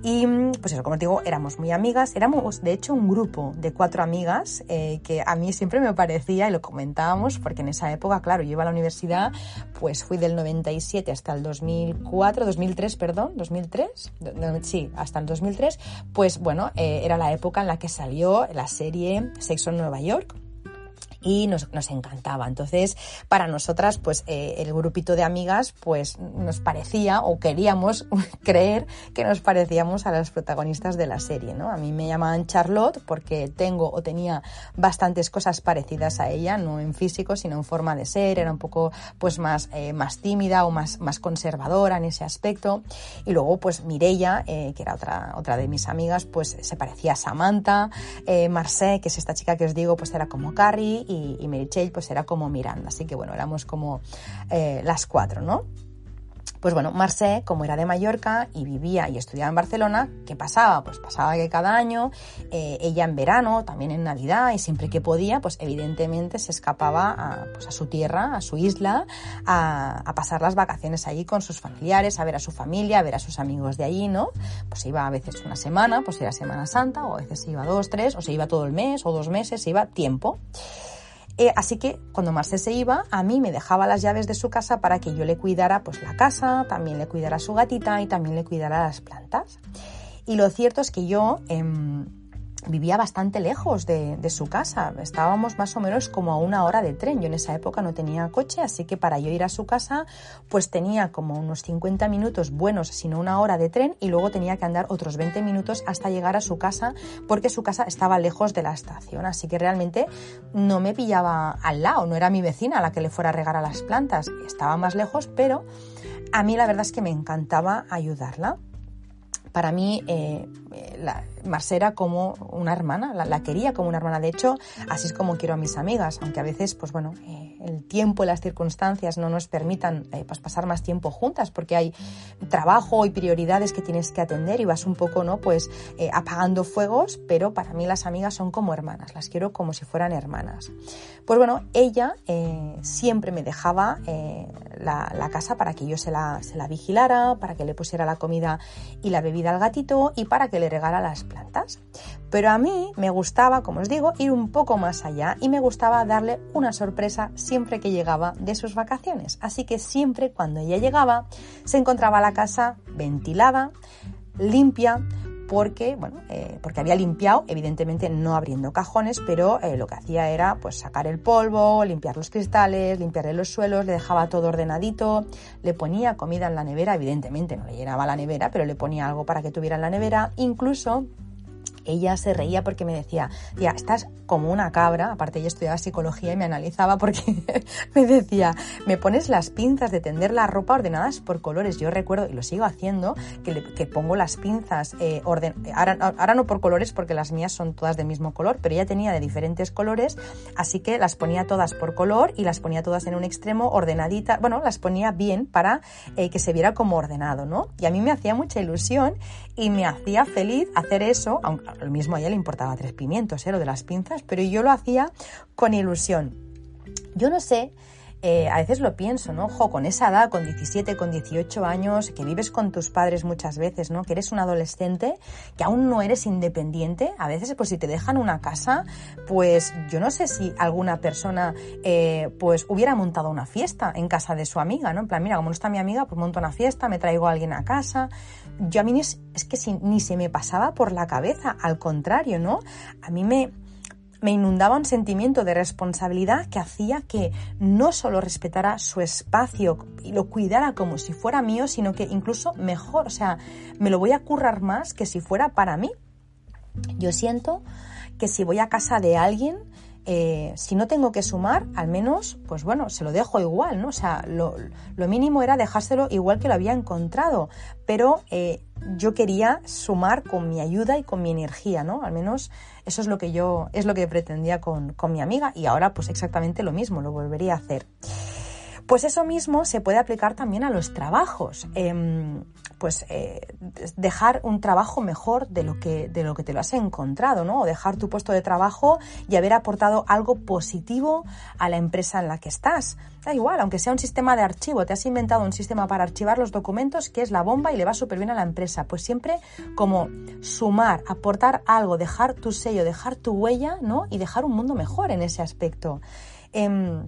Y pues eso, como te digo, éramos muy amigas, éramos de hecho un grupo de cuatro amigas eh, que a mí siempre me parecía y lo comentábamos porque en esa época, claro, yo iba a la universidad, pues fui del 97 hasta el 2004, 2003, perdón, 2003, sí, hasta el 2003, pues bueno, eh, era la época en la que salió la serie Sexo en Nueva York y nos, nos, encantaba. Entonces, para nosotras, pues eh, el grupito de amigas, pues nos parecía o queríamos *laughs* creer que nos parecíamos a las protagonistas de la serie, ¿no? A mí me llamaban Charlotte porque tengo o tenía bastantes cosas parecidas a ella, no en físico, sino en forma de ser, era un poco pues más, eh, más tímida o más, más conservadora en ese aspecto. Y luego, pues Mireia, eh, que era otra, otra de mis amigas, pues se parecía a Samantha, eh, Marcé, que es esta chica que os digo, pues era como Carrie, y, Mary pues era como Miranda. Así que bueno, éramos como eh, las cuatro, ¿no? Pues bueno, Marcé, como era de Mallorca y vivía y estudiaba en Barcelona, ¿qué pasaba? Pues pasaba que cada año, eh, ella en verano, también en Navidad y siempre que podía, pues evidentemente se escapaba a, pues a su tierra, a su isla, a, a, pasar las vacaciones allí con sus familiares, a ver a su familia, a ver a sus amigos de allí, ¿no? Pues iba a veces una semana, pues era Semana Santa, o a veces iba dos, tres, o se iba todo el mes, o dos meses, se iba tiempo. Eh, así que cuando Marcel se iba, a mí me dejaba las llaves de su casa para que yo le cuidara pues la casa, también le cuidara su gatita y también le cuidara las plantas. Y lo cierto es que yo... Em, vivía bastante lejos de, su casa. Estábamos más o menos como a una hora de tren. Yo en esa época no tenía coche, así que para yo ir a su casa, pues tenía como unos 50 minutos buenos, sino una hora de tren, y luego tenía que andar otros 20 minutos hasta llegar a su casa, porque su casa estaba lejos de la estación. Así que realmente no me pillaba al lado, no era mi vecina la que le fuera a regar a las plantas. Estaba más lejos, pero a mí la verdad es que me encantaba ayudarla para mí eh, la, era como una hermana, la, quería como una hermana. De hecho, así es como quiero a mis amigas, aunque a veces, pues bueno, eh, el tiempo y las circunstancias no nos permitan eh, pues pasar más tiempo juntas, porque hay trabajo y prioridades que tienes que atender y vas un poco, ¿no? Pues apagando fuegos, pero para mí las amigas son como hermanas, las quiero como si fueran hermanas. Pues bueno, ella eh, siempre me dejaba eh, la, casa para que yo se la, se la vigilara, para que le pusiera la comida y la bebida al gatito y para que le regara las plantas. Pero a mí me gustaba, como os digo, ir un poco más allá y me gustaba darle una sorpresa siempre que llegaba de sus vacaciones. Así que siempre cuando ella llegaba se encontraba la casa ventilada, limpia, porque, bueno, eh, porque había limpiado, evidentemente no abriendo cajones, pero eh, lo que hacía era pues sacar el polvo, limpiar los cristales, limpiarle los suelos, le dejaba todo ordenadito, le ponía comida en la nevera, evidentemente no le llenaba la nevera, pero le ponía algo para que tuviera en la nevera, incluso ella se reía porque me decía, tía, estás como una cabra, aparte ella estudiaba psicología y me analizaba porque *laughs* me decía, me pones las pinzas de tender la ropa ordenadas por colores. Yo recuerdo, y lo sigo haciendo, que, pongo las pinzas, eh, orden, ahora, ahora, no por colores porque las mías son todas del mismo color, pero ella tenía de diferentes colores, así que las ponía todas por color y las ponía todas en un extremo ordenaditas, bueno, las ponía bien para eh, que se viera como ordenado, ¿no? Y a mí me hacía mucha ilusión y me hacía feliz hacer eso, aunque lo mismo a ella le importaba tres pimientos, ¿eh? lo de las pinzas, pero yo lo hacía con ilusión. Yo no sé, eh, a veces lo pienso, ¿no? Ojo, con esa edad, con 17, con 18 años, que vives con tus padres muchas veces, ¿no? Que eres un adolescente, que aún no eres independiente. A veces, pues si te dejan una casa, pues yo no sé si alguna persona, eh, pues hubiera montado una fiesta en casa de su amiga, ¿no? En plan, mira, como no está mi amiga, pues monto una fiesta, me traigo a alguien a casa yo a mí es, que ni se me pasaba por la cabeza, al contrario, ¿no? A mí me, me inundaba un sentimiento de responsabilidad que hacía que no solo respetara su espacio y lo cuidara como si fuera mío, sino que incluso mejor, o sea, me lo voy a currar más que si fuera para mí. Yo siento que si voy a casa de alguien, eh, si no tengo que sumar, al menos, pues bueno, se lo dejo igual, ¿no? O sea, lo, mínimo era dejárselo igual que lo había encontrado, pero eh, yo quería sumar con mi ayuda y con mi energía, ¿no? Al menos eso es lo que yo, es lo que pretendía con, con mi amiga y ahora pues exactamente lo mismo, lo volvería a hacer. Pues eso mismo se puede aplicar también a los trabajos. Em, pues eh, dejar un trabajo mejor de lo que de lo que te lo has encontrado, ¿no? O dejar tu puesto de trabajo y haber aportado algo positivo a la empresa en la que estás. Da igual, aunque sea un sistema de archivo, te has inventado un sistema para archivar los documentos que es la bomba y le va súper bien a la empresa. Pues siempre como sumar, aportar algo, dejar tu sello, dejar tu huella, ¿no? Y dejar un mundo mejor en ese aspecto. Em,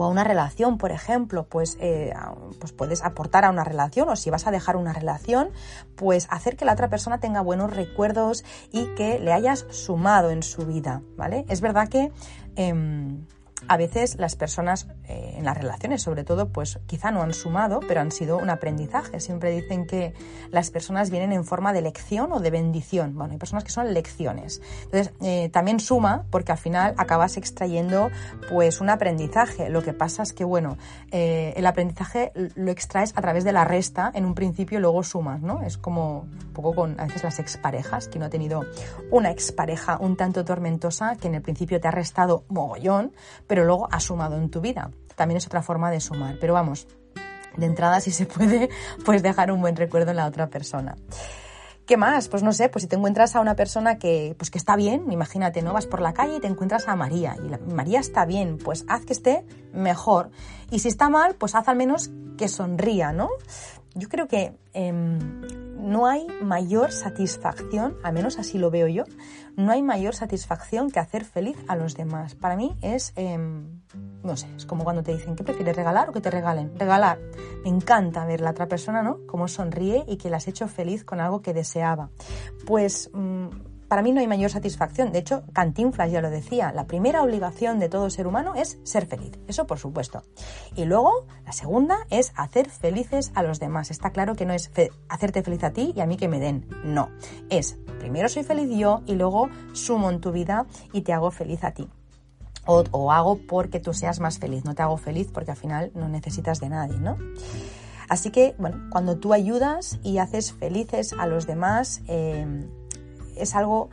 o a una relación, por ejemplo, pues, eh, pues puedes aportar a una relación o si vas a dejar una relación, pues hacer que la otra persona tenga buenos recuerdos y que le hayas sumado en su vida, ¿vale? Es verdad que... Em, a veces las personas eh, en las relaciones, sobre todo, pues quizá no han sumado, pero han sido un aprendizaje. Siempre dicen que las personas vienen en forma de lección o de bendición. Bueno, hay personas que son lecciones. Entonces, eh, también suma porque al final acabas extrayendo pues un aprendizaje. Lo que pasa es que, bueno, eh, el aprendizaje lo extraes a través de la resta en un principio y luego sumas, ¿no? Es como un poco con a veces las exparejas, que no ha tenido una expareja un tanto tormentosa que en el principio te ha restado mogollón, pero luego ha sumado en tu vida. También es otra forma de sumar. Pero vamos, de entrada si se puede, *laughs* pues dejar un buen recuerdo en la otra persona. ¿Qué más? Pues no sé, pues si te encuentras a una persona que, pues que está bien, imagínate, ¿no? Vas por la calle y te encuentras a María y María está bien, pues haz que esté mejor. Y si está mal, pues haz al menos que sonría, ¿no? Yo creo que em, no hay mayor satisfacción, al menos así lo veo yo, no hay mayor satisfacción que hacer feliz a los demás. Para mí es, em, no sé, es como cuando te dicen, ¿qué prefieres, regalar o que te regalen? Regalar. Me encanta ver la otra persona, ¿no? Cómo sonríe y que la has hecho feliz con algo que deseaba. Pues... Mm, para mí no hay mayor satisfacción. De hecho, Cantinflas ya lo decía, la primera obligación de todo ser humano es ser feliz. Eso por supuesto. Y luego, la segunda es hacer felices a los demás. Está claro que no es hacerte feliz a ti y a mí que me den. No. Es primero soy feliz yo y luego sumo en tu vida y te hago feliz a ti. O, o, hago porque tú seas más feliz, no te hago feliz porque al final no necesitas de nadie, ¿no? Así que, bueno, cuando tú ayudas y haces felices a los demás, eh, es algo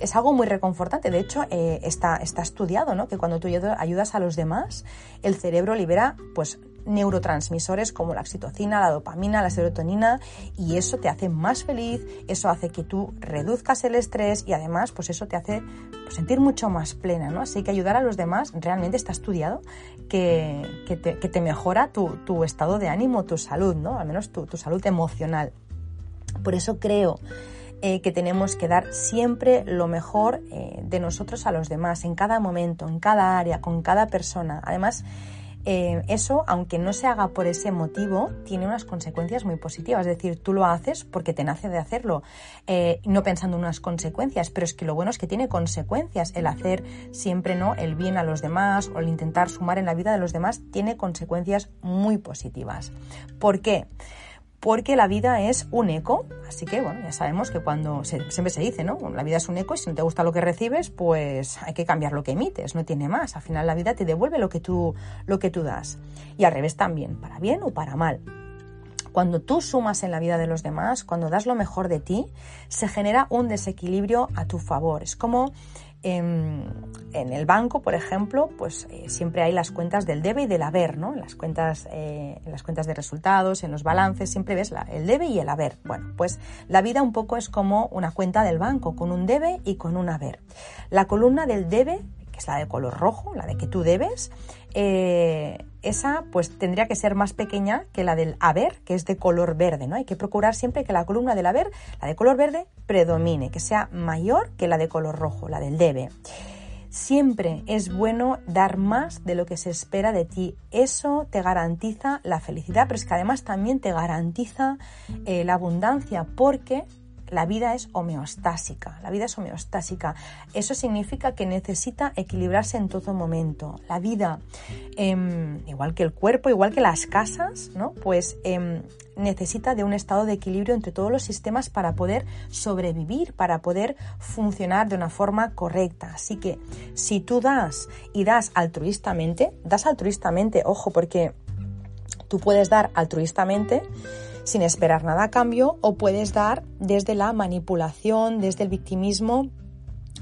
es algo muy reconfortante. De hecho, eh, está, está estudiado, ¿no? Que cuando tú ayudas a los demás, el cerebro libera, pues, neurotransmisores como la oxitocina, la dopamina, la serotonina y eso te hace más feliz, eso hace que tú reduzcas el estrés y además pues eso te hace pues, sentir mucho más plena, ¿no? Así que ayudar a los demás realmente está estudiado que, te, mejora tu, estado de ánimo, tu salud, ¿no? Al menos tu, salud emocional. Por eso creo eh, que tenemos que dar siempre lo mejor eh, de nosotros a los demás, en cada momento, en cada área, con cada persona. Además, eh, eso, aunque no se haga por ese motivo, tiene unas consecuencias muy positivas. Es decir, tú lo haces porque te nace de hacerlo, no pensando en unas consecuencias, pero es que lo bueno es que tiene consecuencias. El hacer siempre no el bien a los demás o el intentar sumar en la vida de los demás tiene consecuencias muy positivas. ¿Por qué? Porque la vida es un eco, así que bueno, ya sabemos que cuando siempre se dice, ¿no? La vida es un eco y si no te gusta lo que recibes, pues hay que cambiar lo que emites, no tiene más. Al final la vida te devuelve lo que tú lo que tú das. Y al revés también, para bien o para mal. Cuando tú sumas en la vida de los demás, cuando das lo mejor de ti, se genera un desequilibrio a tu favor. Es como en, el banco, por ejemplo, pues eh, siempre hay las cuentas del debe y del haber, ¿no? Las cuentas, eh, en las cuentas de resultados, en los balances, siempre ves el debe y el haber. Bueno, pues la vida un poco es como una cuenta del banco, con un debe y con un haber. La columna del debe es la de color rojo, la de que tú debes, eh, esa pues tendría que ser más pequeña que la del haber, que es de color verde, ¿no? Hay que procurar siempre que la columna del haber, la de color verde, predomine, que sea mayor que la de color rojo, la del debe. Siempre es bueno dar más de lo que se espera de ti. Eso te garantiza la felicidad, pero es que además también te garantiza eh, la abundancia, porque la vida es homeostásica, la vida es homeostásica. Eso significa que necesita equilibrarse en todo momento. La vida, em, igual que el cuerpo, igual que las casas, ¿no? Pues em, necesita de un estado de equilibrio entre todos los sistemas para poder sobrevivir, para poder funcionar de una forma correcta. Así que si tú das y das altruistamente, das altruistamente, ojo, porque tú puedes dar altruistamente sin esperar nada a cambio o puedes dar desde la manipulación, desde el victimismo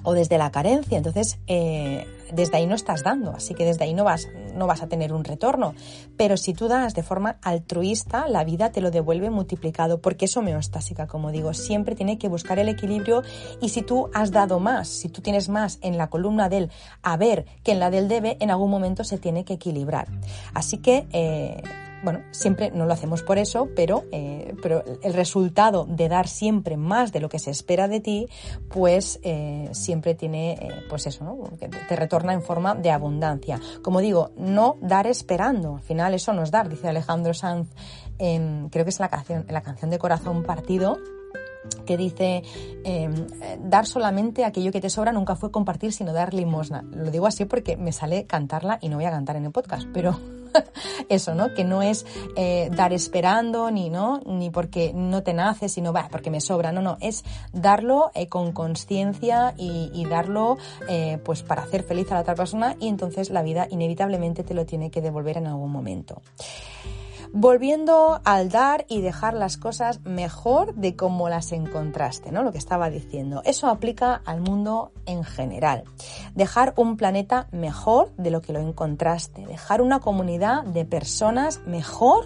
o desde la carencia. Entonces, eh, desde ahí no estás dando, así que desde ahí no vas, no vas a tener un retorno. Pero si tú das de forma altruista, la vida te lo devuelve multiplicado, porque es homeostásica, como digo, siempre tiene que buscar el equilibrio y si tú has dado más, si tú tienes más en la columna del haber que en la del debe, en algún momento se tiene que equilibrar. Así que eh, bueno, siempre no lo hacemos por eso, pero, eh, pero el resultado de dar siempre más de lo que se espera de ti, pues eh, siempre tiene, eh, pues eso, ¿no? Te retorna en forma de abundancia. Como digo, no dar esperando. Al final eso no es dar, dice Alejandro Sanz, en, creo que es la canción, la canción de Corazón Partido, que dice em, dar solamente aquello que te sobra nunca fue compartir sino dar limosna. Lo digo así porque me sale cantarla y no voy a cantar en el podcast, pero *laughs* eso, ¿no? Que no es eh, dar esperando, ni, ¿no? Ni porque no te nace, sino, va, porque me sobra. No, no, es darlo eh, con conciencia y, darlo, eh, pues, para hacer feliz a la otra persona y entonces la vida inevitablemente te lo tiene que devolver en algún momento volviendo al dar y dejar las cosas mejor de como las encontraste, ¿no? Lo que estaba diciendo. Eso aplica al mundo en general. Dejar un planeta mejor de lo que lo encontraste, dejar una comunidad de personas mejor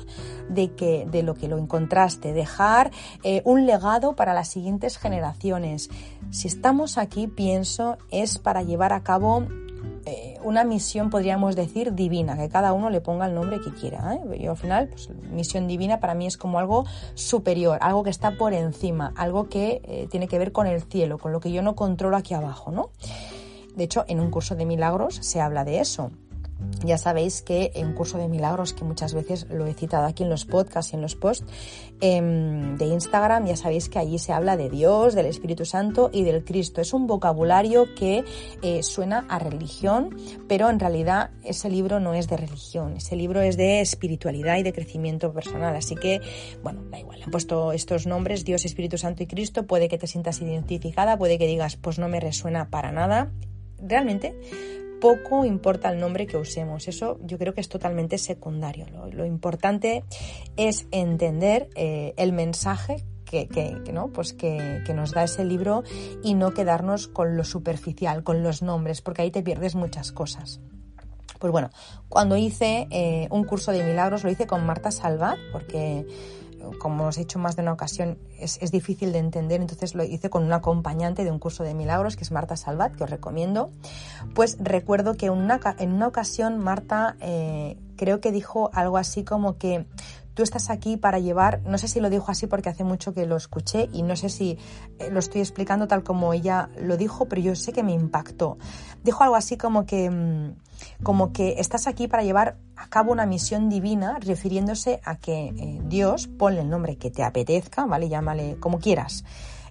de que de lo que lo encontraste, dejar eh, un legado para las siguientes generaciones. Si estamos aquí, pienso, es para llevar a cabo eh, una misión, podríamos decir, divina, que cada uno le ponga el nombre que quiera. ¿eh? Yo al final, pues, misión divina para mí es como algo superior, algo que está por encima, algo que eh, tiene que ver con el cielo, con lo que yo no controlo aquí abajo, ¿no? De hecho, en un curso de milagros se habla de eso. Ya sabéis que en curso de milagros, que muchas veces lo he citado aquí en los podcasts y en los posts em, de Instagram, ya sabéis que allí se habla de Dios, del Espíritu Santo y del Cristo. Es un vocabulario que eh, suena a religión, pero en realidad ese libro no es de religión, ese libro es de espiritualidad y de crecimiento personal. Así que, bueno, da igual, han puesto estos nombres, Dios, Espíritu Santo y Cristo, puede que te sientas identificada, puede que digas, pues no me resuena para nada. Realmente poco importa el nombre que usemos. Eso yo creo que es totalmente secundario. Lo, importante es entender eh, el mensaje que, ¿no? pues que, nos da ese libro y no quedarnos con lo superficial, con los nombres, porque ahí te pierdes muchas cosas. Pues bueno, cuando hice eh, un curso de milagros lo hice con Marta Salvat, porque como os he dicho más de una ocasión, es, es, difícil de entender, entonces lo hice con un acompañante de un curso de milagros, que es Marta Salvat, que os recomiendo. Pues recuerdo que una, en una ocasión Marta eh, creo que dijo algo así como que tú estás aquí para llevar, no sé si lo dijo así porque hace mucho que lo escuché y no sé si eh, lo estoy explicando tal como ella lo dijo, pero yo sé que me impactó. Dijo algo así como que, mm, como que estás aquí para llevar a cabo una misión divina, refiriéndose a que eh, Dios, ponle el nombre que te apetezca, ¿vale? Llámale como quieras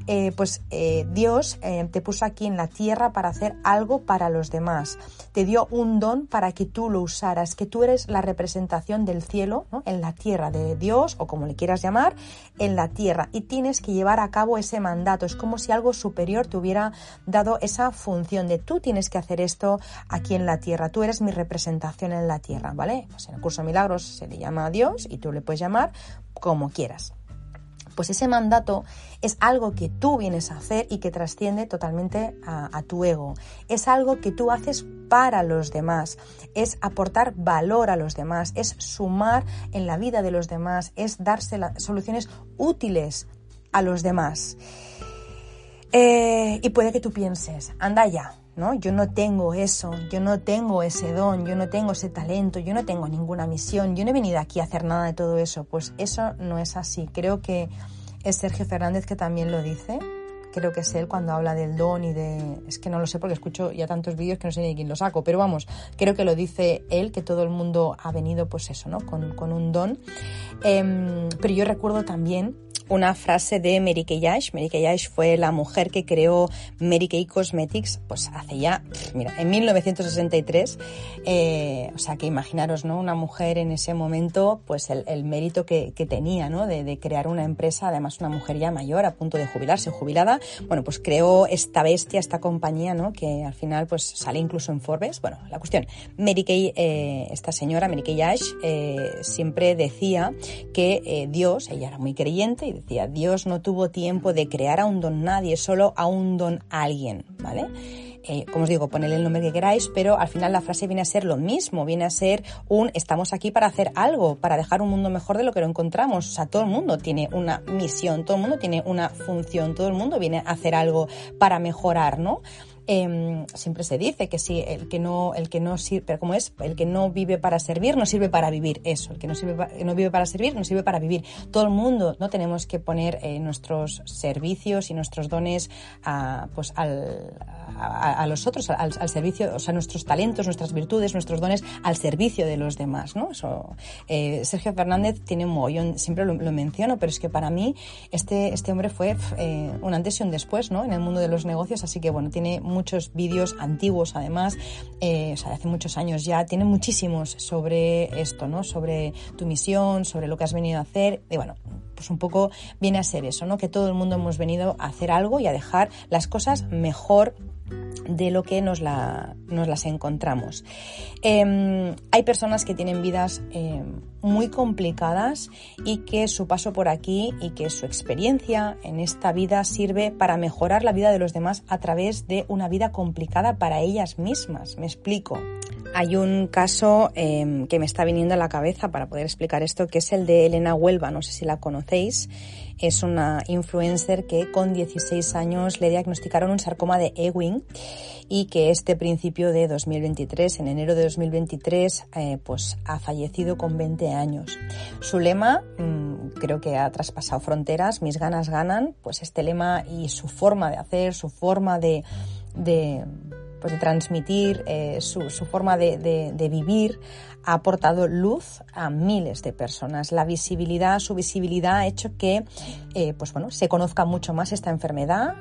eh, pues eh, Dios eh, te puso aquí en la tierra para hacer algo para los demás. Te dio un don para que tú lo usaras, que tú eres la representación del cielo en la tierra, de Dios o como le quieras llamar, en la tierra. Y tienes que llevar a cabo ese mandato. Es como si algo superior te hubiera dado esa función de tú tienes que hacer esto aquí en la tierra. Tú eres mi representación en la tierra, ¿vale? Pues en el curso de milagros se le llama a Dios y tú le puedes llamar como quieras pues ese mandato es algo que tú vienes a hacer y que trasciende totalmente a, tu ego. Es algo que tú haces para los demás, es aportar valor a los demás, es sumar en la vida de los demás, es darse soluciones útiles a los demás. Eh, y puede que tú pienses, anda ya, ¿no? Yo no tengo eso, yo no tengo ese don, yo no tengo ese talento, yo no tengo ninguna misión, yo no he venido aquí a hacer nada de todo eso. Pues eso no es así. Creo que es Sergio Fernández que también lo dice. Creo que es él cuando habla del don y de... Es que no lo sé porque escucho ya tantos vídeos que no sé ni quién lo saco, pero vamos, creo que lo dice él, que todo el mundo ha venido pues eso, ¿no? Con, con un don. Em, pero yo recuerdo también una frase de Mary Kay Ash. Mary Kay Ash fue la mujer que creó Mary Kay Cosmetics, pues hace ya, mira, en 1963. Eh, o sea, que imaginaros, ¿no? Una mujer en ese momento, pues el, mérito que, tenía, ¿no? De, crear una empresa, además una mujer ya mayor, a punto de jubilarse, jubilada. Bueno, pues creó esta bestia, esta compañía, ¿no? Que al final, pues sale incluso en Forbes. Bueno, la cuestión, Mary Kay, eh, esta señora, Mary Kay Ash, eh, siempre decía que Dios, ella era muy creyente y Dios no tuvo tiempo de crear a un don nadie, solo a un don alguien, ¿vale? Eh, como os digo, ponedle el nombre que queráis, pero al final la frase viene a ser lo mismo, viene a ser un estamos aquí para hacer algo, para dejar un mundo mejor de lo que lo encontramos. O sea, todo el mundo tiene una misión, todo el mundo tiene una función, todo el mundo viene a hacer algo para mejorar, ¿no? Em, siempre se dice que si el que no, el que no sirve, pero como es, el que no vive para servir, no sirve para vivir. Eso, el que no, sirve no vive para servir, no sirve para vivir. Todo el mundo no tenemos que poner eh, nuestros servicios y nuestros dones a, pues al, a, los otros, al, servicio, o sea, nuestros talentos, nuestras virtudes, nuestros dones al servicio de los demás, ¿no? Eh, Sergio Fernández tiene un siempre lo, menciono, pero es que para mí este, este hombre fue eh, un antes y un después, ¿no? En el mundo de los negocios, así que bueno, tiene muchos vídeos antiguos además, eh, o sea, de hace muchos años ya, tiene muchísimos sobre esto, ¿no? Sobre tu misión, sobre lo que has venido a hacer, y bueno, pues un poco viene a ser eso, ¿no? Que todo el mundo hemos venido a hacer algo y a dejar las cosas mejor de lo que nos, las encontramos. Em, hay personas que tienen vidas em, muy complicadas y que su paso por aquí y que su experiencia en esta vida sirve para mejorar la vida de los demás a través de una vida complicada para ellas mismas. Me explico. Hay un caso em, que me está viniendo a la cabeza para poder explicar esto, que es el de Elena Huelva, no sé si la conocéis. Es una influencer que con 16 años le diagnosticaron un sarcoma de Ewing y que este principio de 2023, en enero de 2023, eh, pues ha fallecido con 20 años. Su lema mm, creo que ha traspasado fronteras, mis ganas ganan, pues este lema y su forma de hacer, su forma de pues, de transmitir eh, su, su, forma de, de, de, vivir, ha aportado luz a miles de personas. La visibilidad, su visibilidad ha hecho que eh, pues, bueno, se conozca mucho más esta enfermedad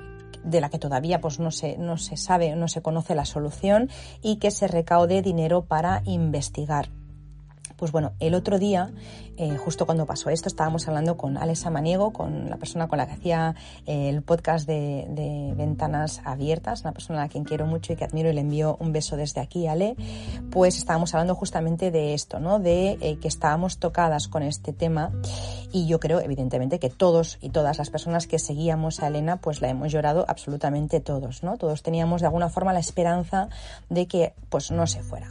de la que todavía pues no se, no se sabe, no se conoce la solución y que se recaude dinero para investigar. Pues bueno, el otro día, eh, justo cuando pasó esto, estábamos hablando con Alex Samaniego, con la persona con la que hacía eh, el podcast de, Ventanas Abiertas, una persona a quien quiero mucho y que admiro y le envío un beso desde aquí, Ale. pues estábamos hablando justamente de esto, ¿no? De eh, que estábamos tocadas con este tema y yo creo, evidentemente, que todos y todas las personas que seguíamos a Elena, pues la hemos llorado absolutamente todos, ¿no? Todos teníamos de alguna forma la esperanza de que, pues, no se fuera.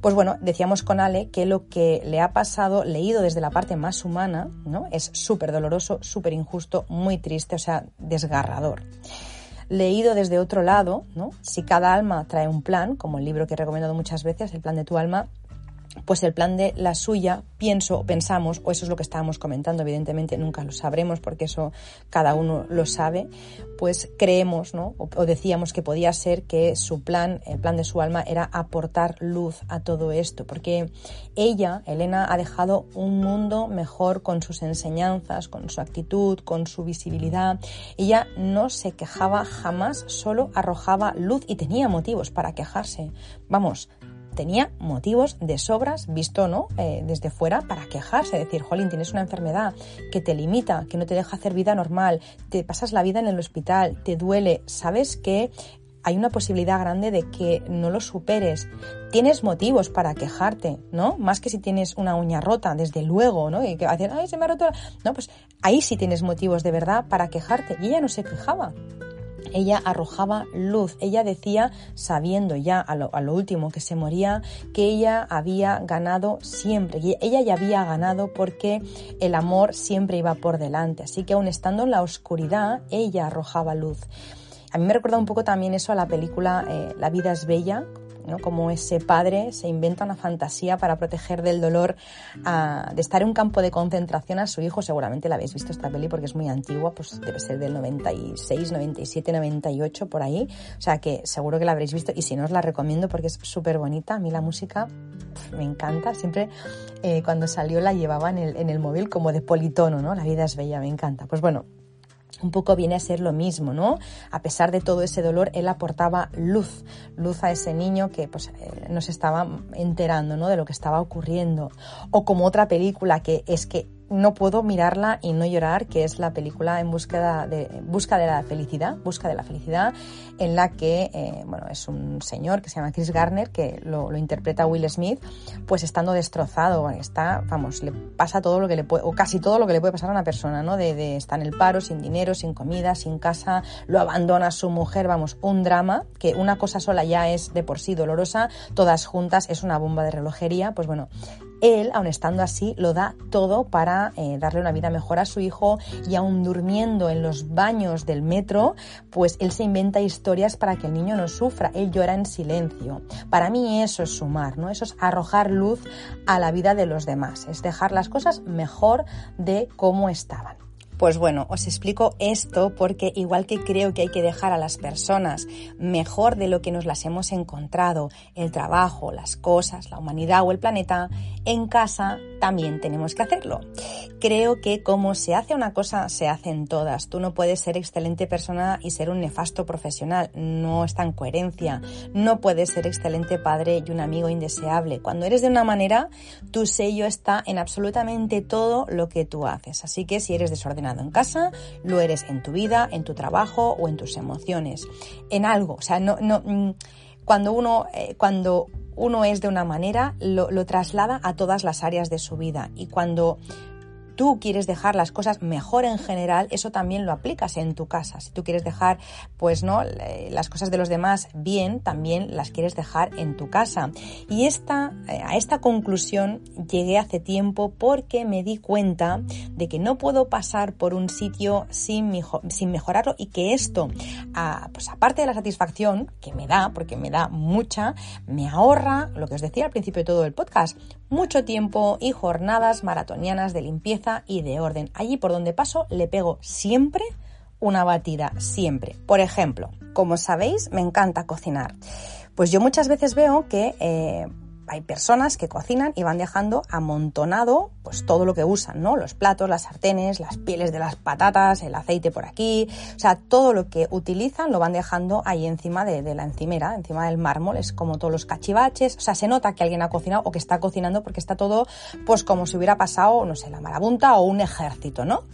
Pues bueno, decíamos con Ale que lo que le ha pasado, leído desde la parte más humana, ¿no? Es súper doloroso, súper injusto, muy triste, o sea, desgarrador. Leído desde otro lado, ¿no? Si cada alma trae un plan, como el libro que he recomendado muchas veces, el plan de tu alma, pues el plan de la suya, pienso, pensamos, o eso es lo que estábamos comentando, evidentemente nunca lo sabremos porque eso cada uno lo sabe, pues creemos, ¿no? O, decíamos que podía ser que su plan, el plan de su alma, era aportar luz a todo esto, porque ella, Elena, ha dejado un mundo mejor con sus enseñanzas, con su actitud, con su visibilidad. Ella no se quejaba jamás, solo arrojaba luz y tenía motivos para quejarse. Vamos, tenía motivos de sobras, visto no eh, desde fuera, para quejarse, decir, Jolín, tienes una enfermedad que te limita, que no te deja hacer vida normal, te pasas la vida en el hospital, te duele, sabes que hay una posibilidad grande de que no lo superes. Tienes motivos para quejarte, ¿no? Más que si tienes una uña rota, desde luego, ¿no? Y que decir, ay, se me ha roto. No, pues ahí sí tienes motivos de verdad para quejarte. Y ella no se quejaba ella arrojaba luz. Ella decía, sabiendo ya a lo, último que se moría, que ella había ganado siempre. Y ella ya había ganado porque el amor siempre iba por delante. Así que aun estando en la oscuridad, ella arrojaba luz. A mí me recuerda un poco también eso a la película eh, La vida es bella, como ese padre se inventa una fantasía para proteger del dolor de estar en un campo de concentración a su hijo. Seguramente la habéis visto esta peli porque es muy antigua, pues debe ser del 96, 97, 98, por ahí. O sea que seguro que la habréis visto y si no os la recomiendo porque es súper bonita. A mí la música me encanta. Siempre eh, cuando salió la llevaba en el, en el móvil como de politono, ¿no? La vida es bella, me encanta. Pues bueno, un poco viene a ser lo mismo, ¿no? A pesar de todo ese dolor, él aportaba luz, luz a ese niño que pues eh, nos estaba enterando, ¿no? De lo que estaba ocurriendo. O como otra película que es que no puedo mirarla y no llorar, que es la película en búsqueda de, busca de la felicidad, busca de la felicidad, en la que, eh, bueno, es un señor que se llama Chris Garner, que lo, interpreta Will Smith, pues estando destrozado, está, vamos, le pasa todo lo que le puede, o casi todo lo que le puede pasar a una persona, ¿no? De, de estar en el paro, sin dinero, sin comida, sin casa, lo abandona su mujer, vamos, un drama, que una cosa sola ya es de por sí dolorosa, todas juntas es una bomba de relojería, pues bueno, él, aun estando así, lo da todo para eh, darle una vida mejor a su hijo y aun durmiendo en los baños del metro, pues él se inventa historias para que el niño no sufra, él llora en silencio. Para mí eso es sumar, ¿no? Eso es arrojar luz a la vida de los demás, es dejar las cosas mejor de cómo estaban. Pues bueno, os explico esto porque igual que creo que hay que dejar a las personas mejor de lo que nos las hemos encontrado, el trabajo, las cosas, la humanidad o el planeta, en casa también tenemos que hacerlo. Creo que como se hace una cosa, se hacen todas. Tú no puedes ser excelente persona y ser un nefasto profesional. No está en coherencia. No puedes ser excelente padre y un amigo indeseable. Cuando eres de una manera, tu sello está en absolutamente todo lo que tú haces. Así que si eres desordenado en casa, lo eres en tu vida, en tu trabajo o en tus emociones. En algo. O sea, no, no, mm, cuando uno, eh, cuando uno es de una manera, lo, lo traslada a todas las áreas de su vida. Y cuando tú quieres dejar las cosas mejor en general, eso también lo aplicas en tu casa. Si tú quieres dejar, pues no, las cosas de los demás bien, también las quieres dejar en tu casa. Y esta, eh, a esta conclusión llegué hace tiempo porque me di cuenta de que no puedo pasar por un sitio sin, sin mejorarlo y que esto, pues aparte de la satisfacción que me da, porque me da mucha, me ahorra, lo que os decía al principio de todo el podcast, mucho tiempo y jornadas maratonianas de limpieza y de orden. Allí por donde paso le pego siempre una batida, siempre. Por ejemplo, como sabéis, me encanta cocinar. Pues yo muchas veces veo que... Eh, hay personas que cocinan y van dejando amontonado pues todo lo que usan, ¿no? Los platos, las sartenes, las pieles de las patatas, el aceite por aquí, o sea, todo lo que utilizan lo van dejando ahí encima de, de la encimera, encima del mármol, es como todos los cachivaches, o sea, se nota que alguien ha cocinado o que está cocinando porque está todo pues como si hubiera pasado, no sé, la marabunta o un ejército, ¿no?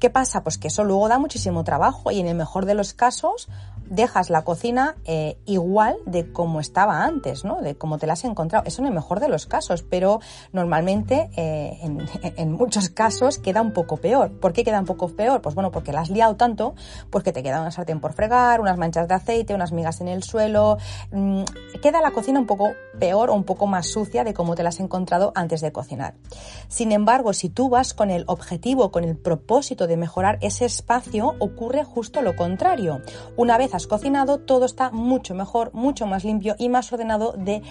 ¿Qué pasa? Pues que eso luego da muchísimo trabajo y en el mejor de los casos dejas la cocina eh, igual de como estaba antes, ¿no? De cómo te la has encontrado. Eso el mejor de los casos, pero normalmente eh, *laughs* en, muchos casos queda un poco peor. ¿Por qué queda un poco peor? Pues bueno, porque la has liado tanto, pues que te queda una sartén por fregar, unas manchas de aceite, unas migas en el suelo. Mmm, queda la cocina un poco peor o un poco más sucia de cómo te la has encontrado antes de cocinar. Sin embargo, si tú vas con el objetivo, con el propósito de mejorar ese espacio, ocurre justo lo contrario. Una vez has cocinado, todo está mucho mejor, mucho más limpio y más ordenado de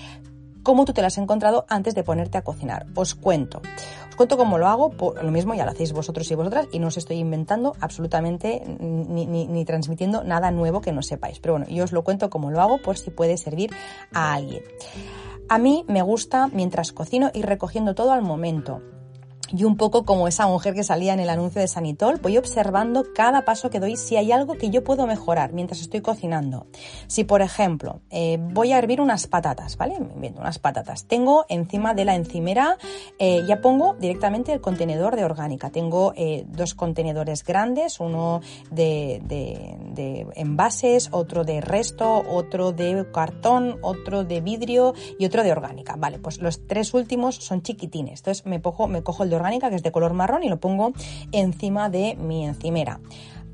cómo tú te lo has encontrado antes de ponerte a cocinar. Os cuento. Os cuento cómo lo hago, por lo mismo ya lo hacéis vosotros y vosotras y no os estoy inventando absolutamente ni, ni, ni, transmitiendo nada nuevo que no sepáis. Pero bueno, yo os lo cuento cómo lo hago por si puede servir a alguien. A mí me gusta, mientras cocino, ir recogiendo todo al momento y un poco como esa mujer que salía en el anuncio de Sanitol, voy observando cada paso que doy si hay algo que yo puedo mejorar mientras estoy cocinando. Si, por ejemplo, eh, voy a hervir unas patatas, ¿vale? Viendo unas patatas. Tengo encima de la encimera, eh, ya pongo directamente el contenedor de orgánica. Tengo eh, dos contenedores grandes, uno de, de, envases, otro de resto, otro de cartón, otro de vidrio y otro de orgánica. Vale, pues los tres últimos son chiquitines. Entonces me, cojo, me cojo el orgánica, que es de color marrón, y lo pongo encima de mi encimera.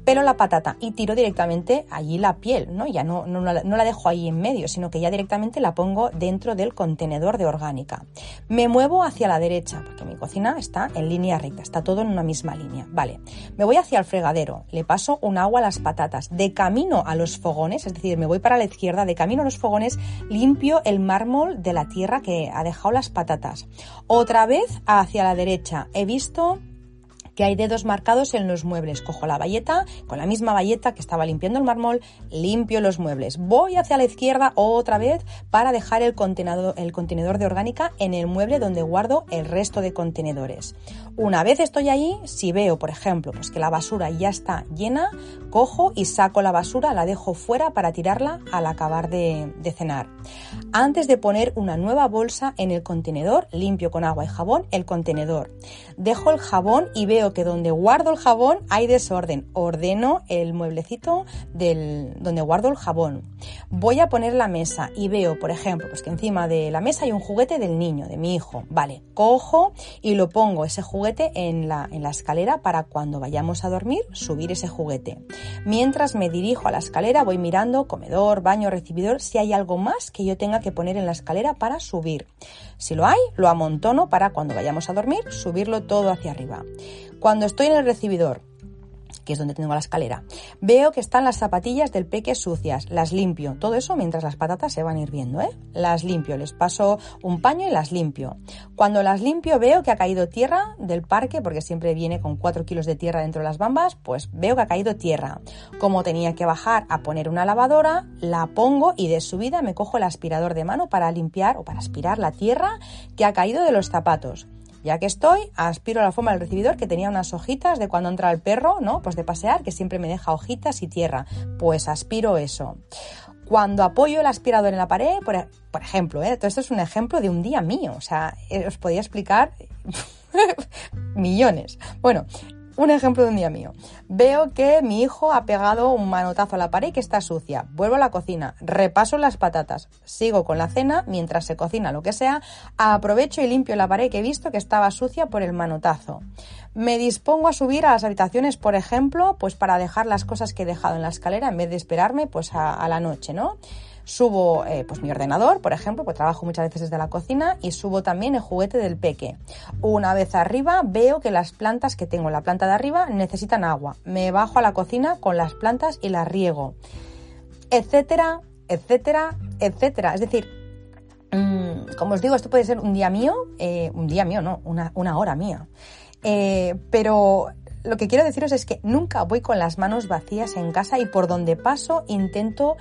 Pelo la patata y tiro directamente allí la piel, ¿no? Ya no, no, la dejo ahí en medio, sino que ya directamente la pongo dentro del contenedor de orgánica. Me muevo hacia la derecha, porque mi cocina está en línea recta, está todo en una misma línea. Vale, me voy hacia el fregadero, le paso un agua a las patatas. De camino a los fogones, es decir, me voy para la izquierda, de camino a los fogones, limpio el mármol de la tierra que ha dejado las patatas. Otra vez hacia la derecha, he visto que hay dedos marcados en los muebles. Cojo la bayeta, con la misma bayeta que estaba limpiando el mármol, limpio los muebles. Voy hacia la izquierda otra vez para dejar el contenedor, el contenedor de orgánica en el mueble donde guardo el resto de contenedores. Una vez estoy ahí, si veo, por ejemplo, pues que la basura ya está llena, cojo y saco la basura, la dejo fuera para tirarla al acabar de, de cenar. Antes de poner una nueva bolsa en el contenedor, limpio con agua y jabón el contenedor. Dejo el jabón y veo que donde guardo el jabón hay desorden. Ordeno el mueblecito del, donde guardo el jabón. Voy a poner la mesa y veo, por ejemplo, pues que encima de la mesa hay un juguete del niño, de mi hijo. Vale, cojo y lo pongo ese juguete en la, en la escalera para cuando vayamos a dormir subir ese juguete. Mientras me dirijo a la escalera voy mirando comedor, baño, recibidor, si hay algo más que yo tenga que poner en la escalera para subir. Si lo hay, lo amontono para cuando vayamos a dormir subirlo todo hacia arriba. Cuando estoy en el recibidor, que es donde tengo la escalera, veo que están las zapatillas del peque sucias, las limpio, todo eso mientras las patatas se van hirviendo, ¿eh? Las limpio, les paso un paño y las limpio. Cuando las limpio veo que ha caído tierra del parque, porque siempre viene con 4 kilos de tierra dentro de las bambas, pues veo que ha caído tierra. Como tenía que bajar a poner una lavadora, la pongo y de subida me cojo el aspirador de mano para limpiar o para aspirar la tierra que ha caído de los zapatos. Ya que estoy, aspiro a la forma del recibidor que tenía unas hojitas de cuando entra el perro, ¿no? Pues de pasear, que siempre me deja hojitas y tierra. Pues aspiro eso. Cuando apoyo el aspirador en la pared, por, por ejemplo, ¿eh? todo esto es un ejemplo de un día mío, o sea, eh, os podía explicar *laughs* millones. Bueno, un ejemplo de un día mío. Veo que mi hijo ha pegado un manotazo a la pared que está sucia. Vuelvo a la cocina, repaso las patatas, sigo con la cena mientras se cocina lo que sea, aprovecho y limpio la pared que he visto que estaba sucia por el manotazo. Me dispongo a subir a las habitaciones, por ejemplo, pues para dejar las cosas que he dejado en la escalera en vez de esperarme pues a, a la noche, ¿no? Subo eh, pues mi ordenador, por ejemplo, pues trabajo muchas veces desde la cocina y subo también el juguete del peque. Una vez arriba veo que las plantas que tengo en la planta de arriba necesitan agua. Me bajo a la cocina con las plantas y las riego. Etcétera, etcétera, etcétera. Es decir, mmm, como os digo, esto puede ser un día mío, eh, un día mío, no, una, una hora mía. Eh, pero lo que quiero deciros es que nunca voy con las manos vacías en casa y por donde paso intento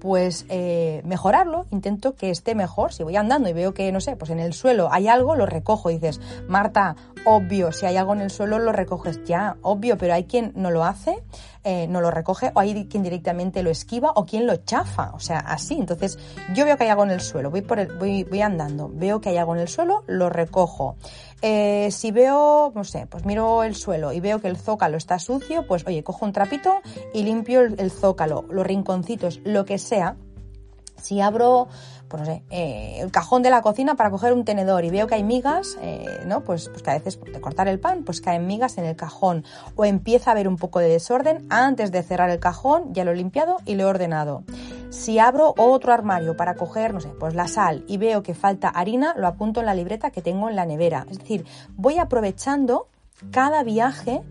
pues eh, mejorarlo, intento que esté mejor. Si voy andando y veo que, no sé, pues en el suelo hay algo, lo recojo dices, Marta, obvio, si hay algo en el suelo lo recoges ya, obvio, pero hay quien no lo hace, eh, no lo recoge, o hay quien directamente lo esquiva o quien lo chafa, o sea, así. Entonces, yo veo que hay algo en el suelo, voy, por el, voy, voy andando, veo que hay algo en el suelo, lo recojo. Eh, si veo, no sé, pues miro el suelo y veo que el zócalo está sucio, pues oye, cojo un trapito y limpio el, zócalo, los rinconcitos, lo que sea. Si abro, pues no sé, eh, el cajón de la cocina para coger un tenedor y veo que hay migas, eh, ¿no? Pues, pues que a veces de cortar el pan, pues caen migas en el cajón. O empieza a haber un poco de desorden, antes de cerrar el cajón ya lo he limpiado y lo he ordenado. Si abro otro armario para coger, no sé, pues la sal y veo que falta harina, lo apunto en la libreta que tengo en la nevera. Es decir, voy aprovechando cada viaje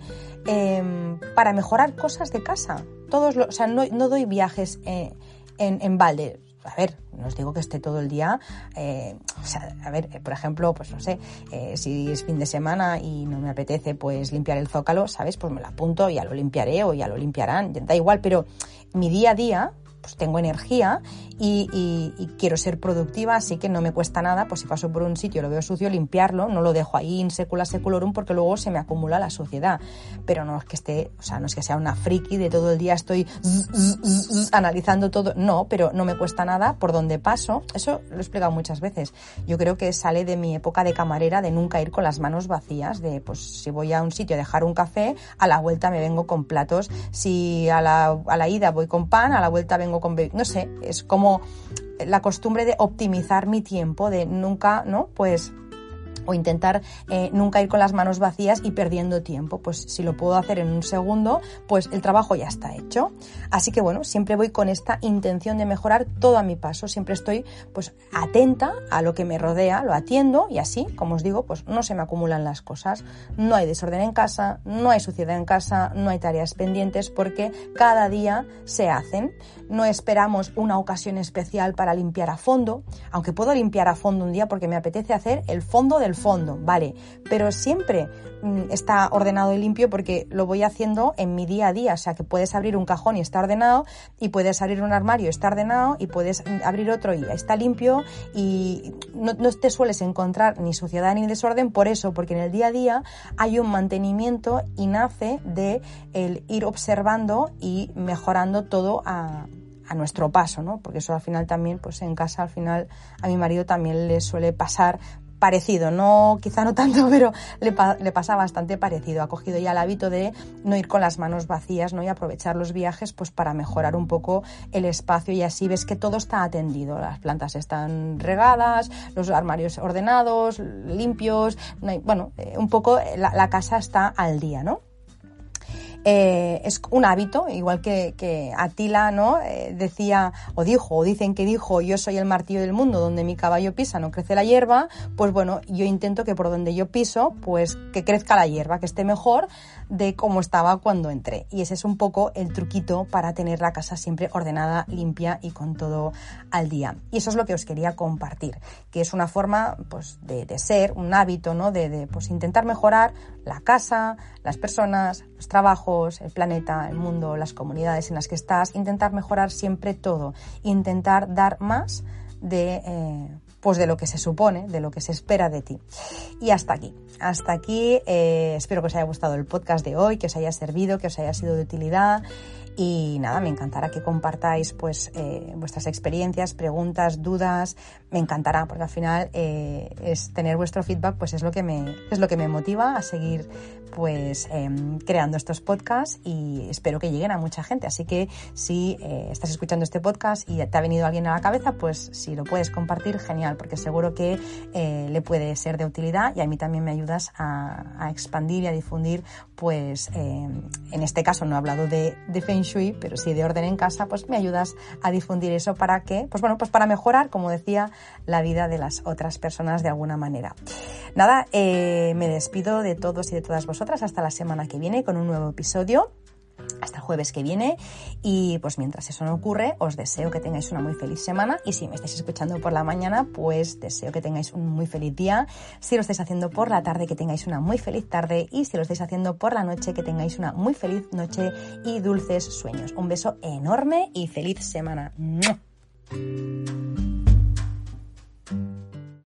em, para mejorar cosas de casa. Todos o sea, no, doy viajes eh, en, en balde a ver, no os digo que esté todo el día, eh, o sea, a ver, por ejemplo, pues no sé, eh, si es fin de semana y no me apetece pues limpiar el zócalo, ¿sabes? Pues me lo apunto, ya lo limpiaré o ya lo limpiarán, da igual, pero mi día a día, pues tengo energía y, quiero ser productiva, así que no me cuesta nada, pues si paso por un sitio y lo veo sucio, limpiarlo, no lo dejo ahí in secula seculorum porque luego se me acumula la suciedad. Pero no es que esté, o sea, no es que sea una friki de todo el día estoy analizando todo, no, pero no me cuesta nada por donde paso. Eso lo he explicado muchas veces. Yo creo que sale de mi época de camarera de nunca ir con las manos vacías, de pues si voy a un sitio a dejar un café, a la vuelta me vengo con platos, si a la, a la ida voy con pan, a la vuelta vengo con... No sé, es como la costumbre de optimizar mi tiempo, de nunca, ¿no? Pues o intentar eh, nunca ir con las manos vacías y perdiendo tiempo. Pues si lo puedo hacer en un segundo, pues el trabajo ya está hecho. Así que bueno, siempre voy con esta intención de mejorar todo a mi paso. Siempre estoy pues atenta a lo que me rodea, lo atiendo y así, como os digo, pues no se me acumulan las cosas. No hay desorden en casa, no hay suciedad en casa, no hay tareas pendientes porque cada día se hacen. No esperamos una ocasión especial para limpiar a fondo, aunque puedo limpiar a fondo un día porque me apetece hacer el fondo del fondo, vale, pero siempre mm, está ordenado y limpio porque lo voy haciendo en mi día a día, o sea que puedes abrir un cajón y está ordenado y puedes abrir un armario y está ordenado y puedes mm, abrir otro y está limpio y no, te sueles encontrar ni suciedad ni desorden por eso, porque en el día a día hay un mantenimiento y nace de el ir observando y mejorando todo a, a nuestro paso, ¿no? Porque eso al final también, pues en casa al final a mi marido también le suele pasar parecido, no, quizá no tanto, *laughs* pero le, le, pasa bastante parecido. Ha cogido ya el hábito de no ir con las manos vacías, ¿no? Y aprovechar los viajes, pues para mejorar un poco el espacio y así ves que todo está atendido. Las plantas están regadas, los armarios ordenados, limpios, bueno, eh, un poco la casa está al día, ¿no? Eh, es un hábito, igual que, que Atila ¿no? Eh, decía o dijo o dicen que dijo yo soy el martillo del mundo, donde mi caballo pisa no crece la hierba, pues bueno, yo intento que por donde yo piso, pues que crezca la hierba, que esté mejor de cómo estaba cuando entré. Y ese es un poco el truquito para tener la casa siempre ordenada, limpia y con todo al día. Y eso es lo que os quería compartir, que es una forma pues, de, de ser, un hábito, ¿no? De, de pues, intentar mejorar la casa, las personas, los trabajos, el planeta, el mundo, las comunidades en las que estás, intentar mejorar siempre todo, intentar dar más de, eh, pues de lo que se supone, de lo que se espera de ti. Y hasta aquí, hasta aquí, eh, espero que os haya gustado el podcast de hoy, que os haya servido, que os haya sido de utilidad y nada, me encantará que compartáis pues eh, vuestras experiencias, preguntas, dudas. Me encantará porque al final eh, es tener vuestro feedback, pues es lo que me es lo que me motiva a seguir pues em, creando estos podcasts y espero que lleguen a mucha gente. Así que si eh, estás escuchando este podcast y te ha venido alguien a la cabeza, pues si lo puedes compartir, genial, porque seguro que le puede ser de utilidad y a mí también me ayudas a, expandir y a difundir, pues em, en este caso no he hablado de, de Feng pero sí de orden en casa, pues me ayudas a difundir eso para que, pues bueno, pues para mejorar, como decía, la vida de las otras personas de alguna manera. Nada, eh, me despido de todos y de todas vosotras hasta la semana que viene con un nuevo episodio. hasta jueves que viene. Y pues mientras eso no ocurre os deseo que tengáis una muy feliz semana. Y si me estáis escuchando por la mañana pues deseo que tengáis un muy feliz día. Si lo estáis haciendo por la tarde que tengáis una muy feliz tarde. Y si lo estáis haciendo por la noche que tengáis una muy feliz noche y dulces sueños. Un beso enorme y feliz semana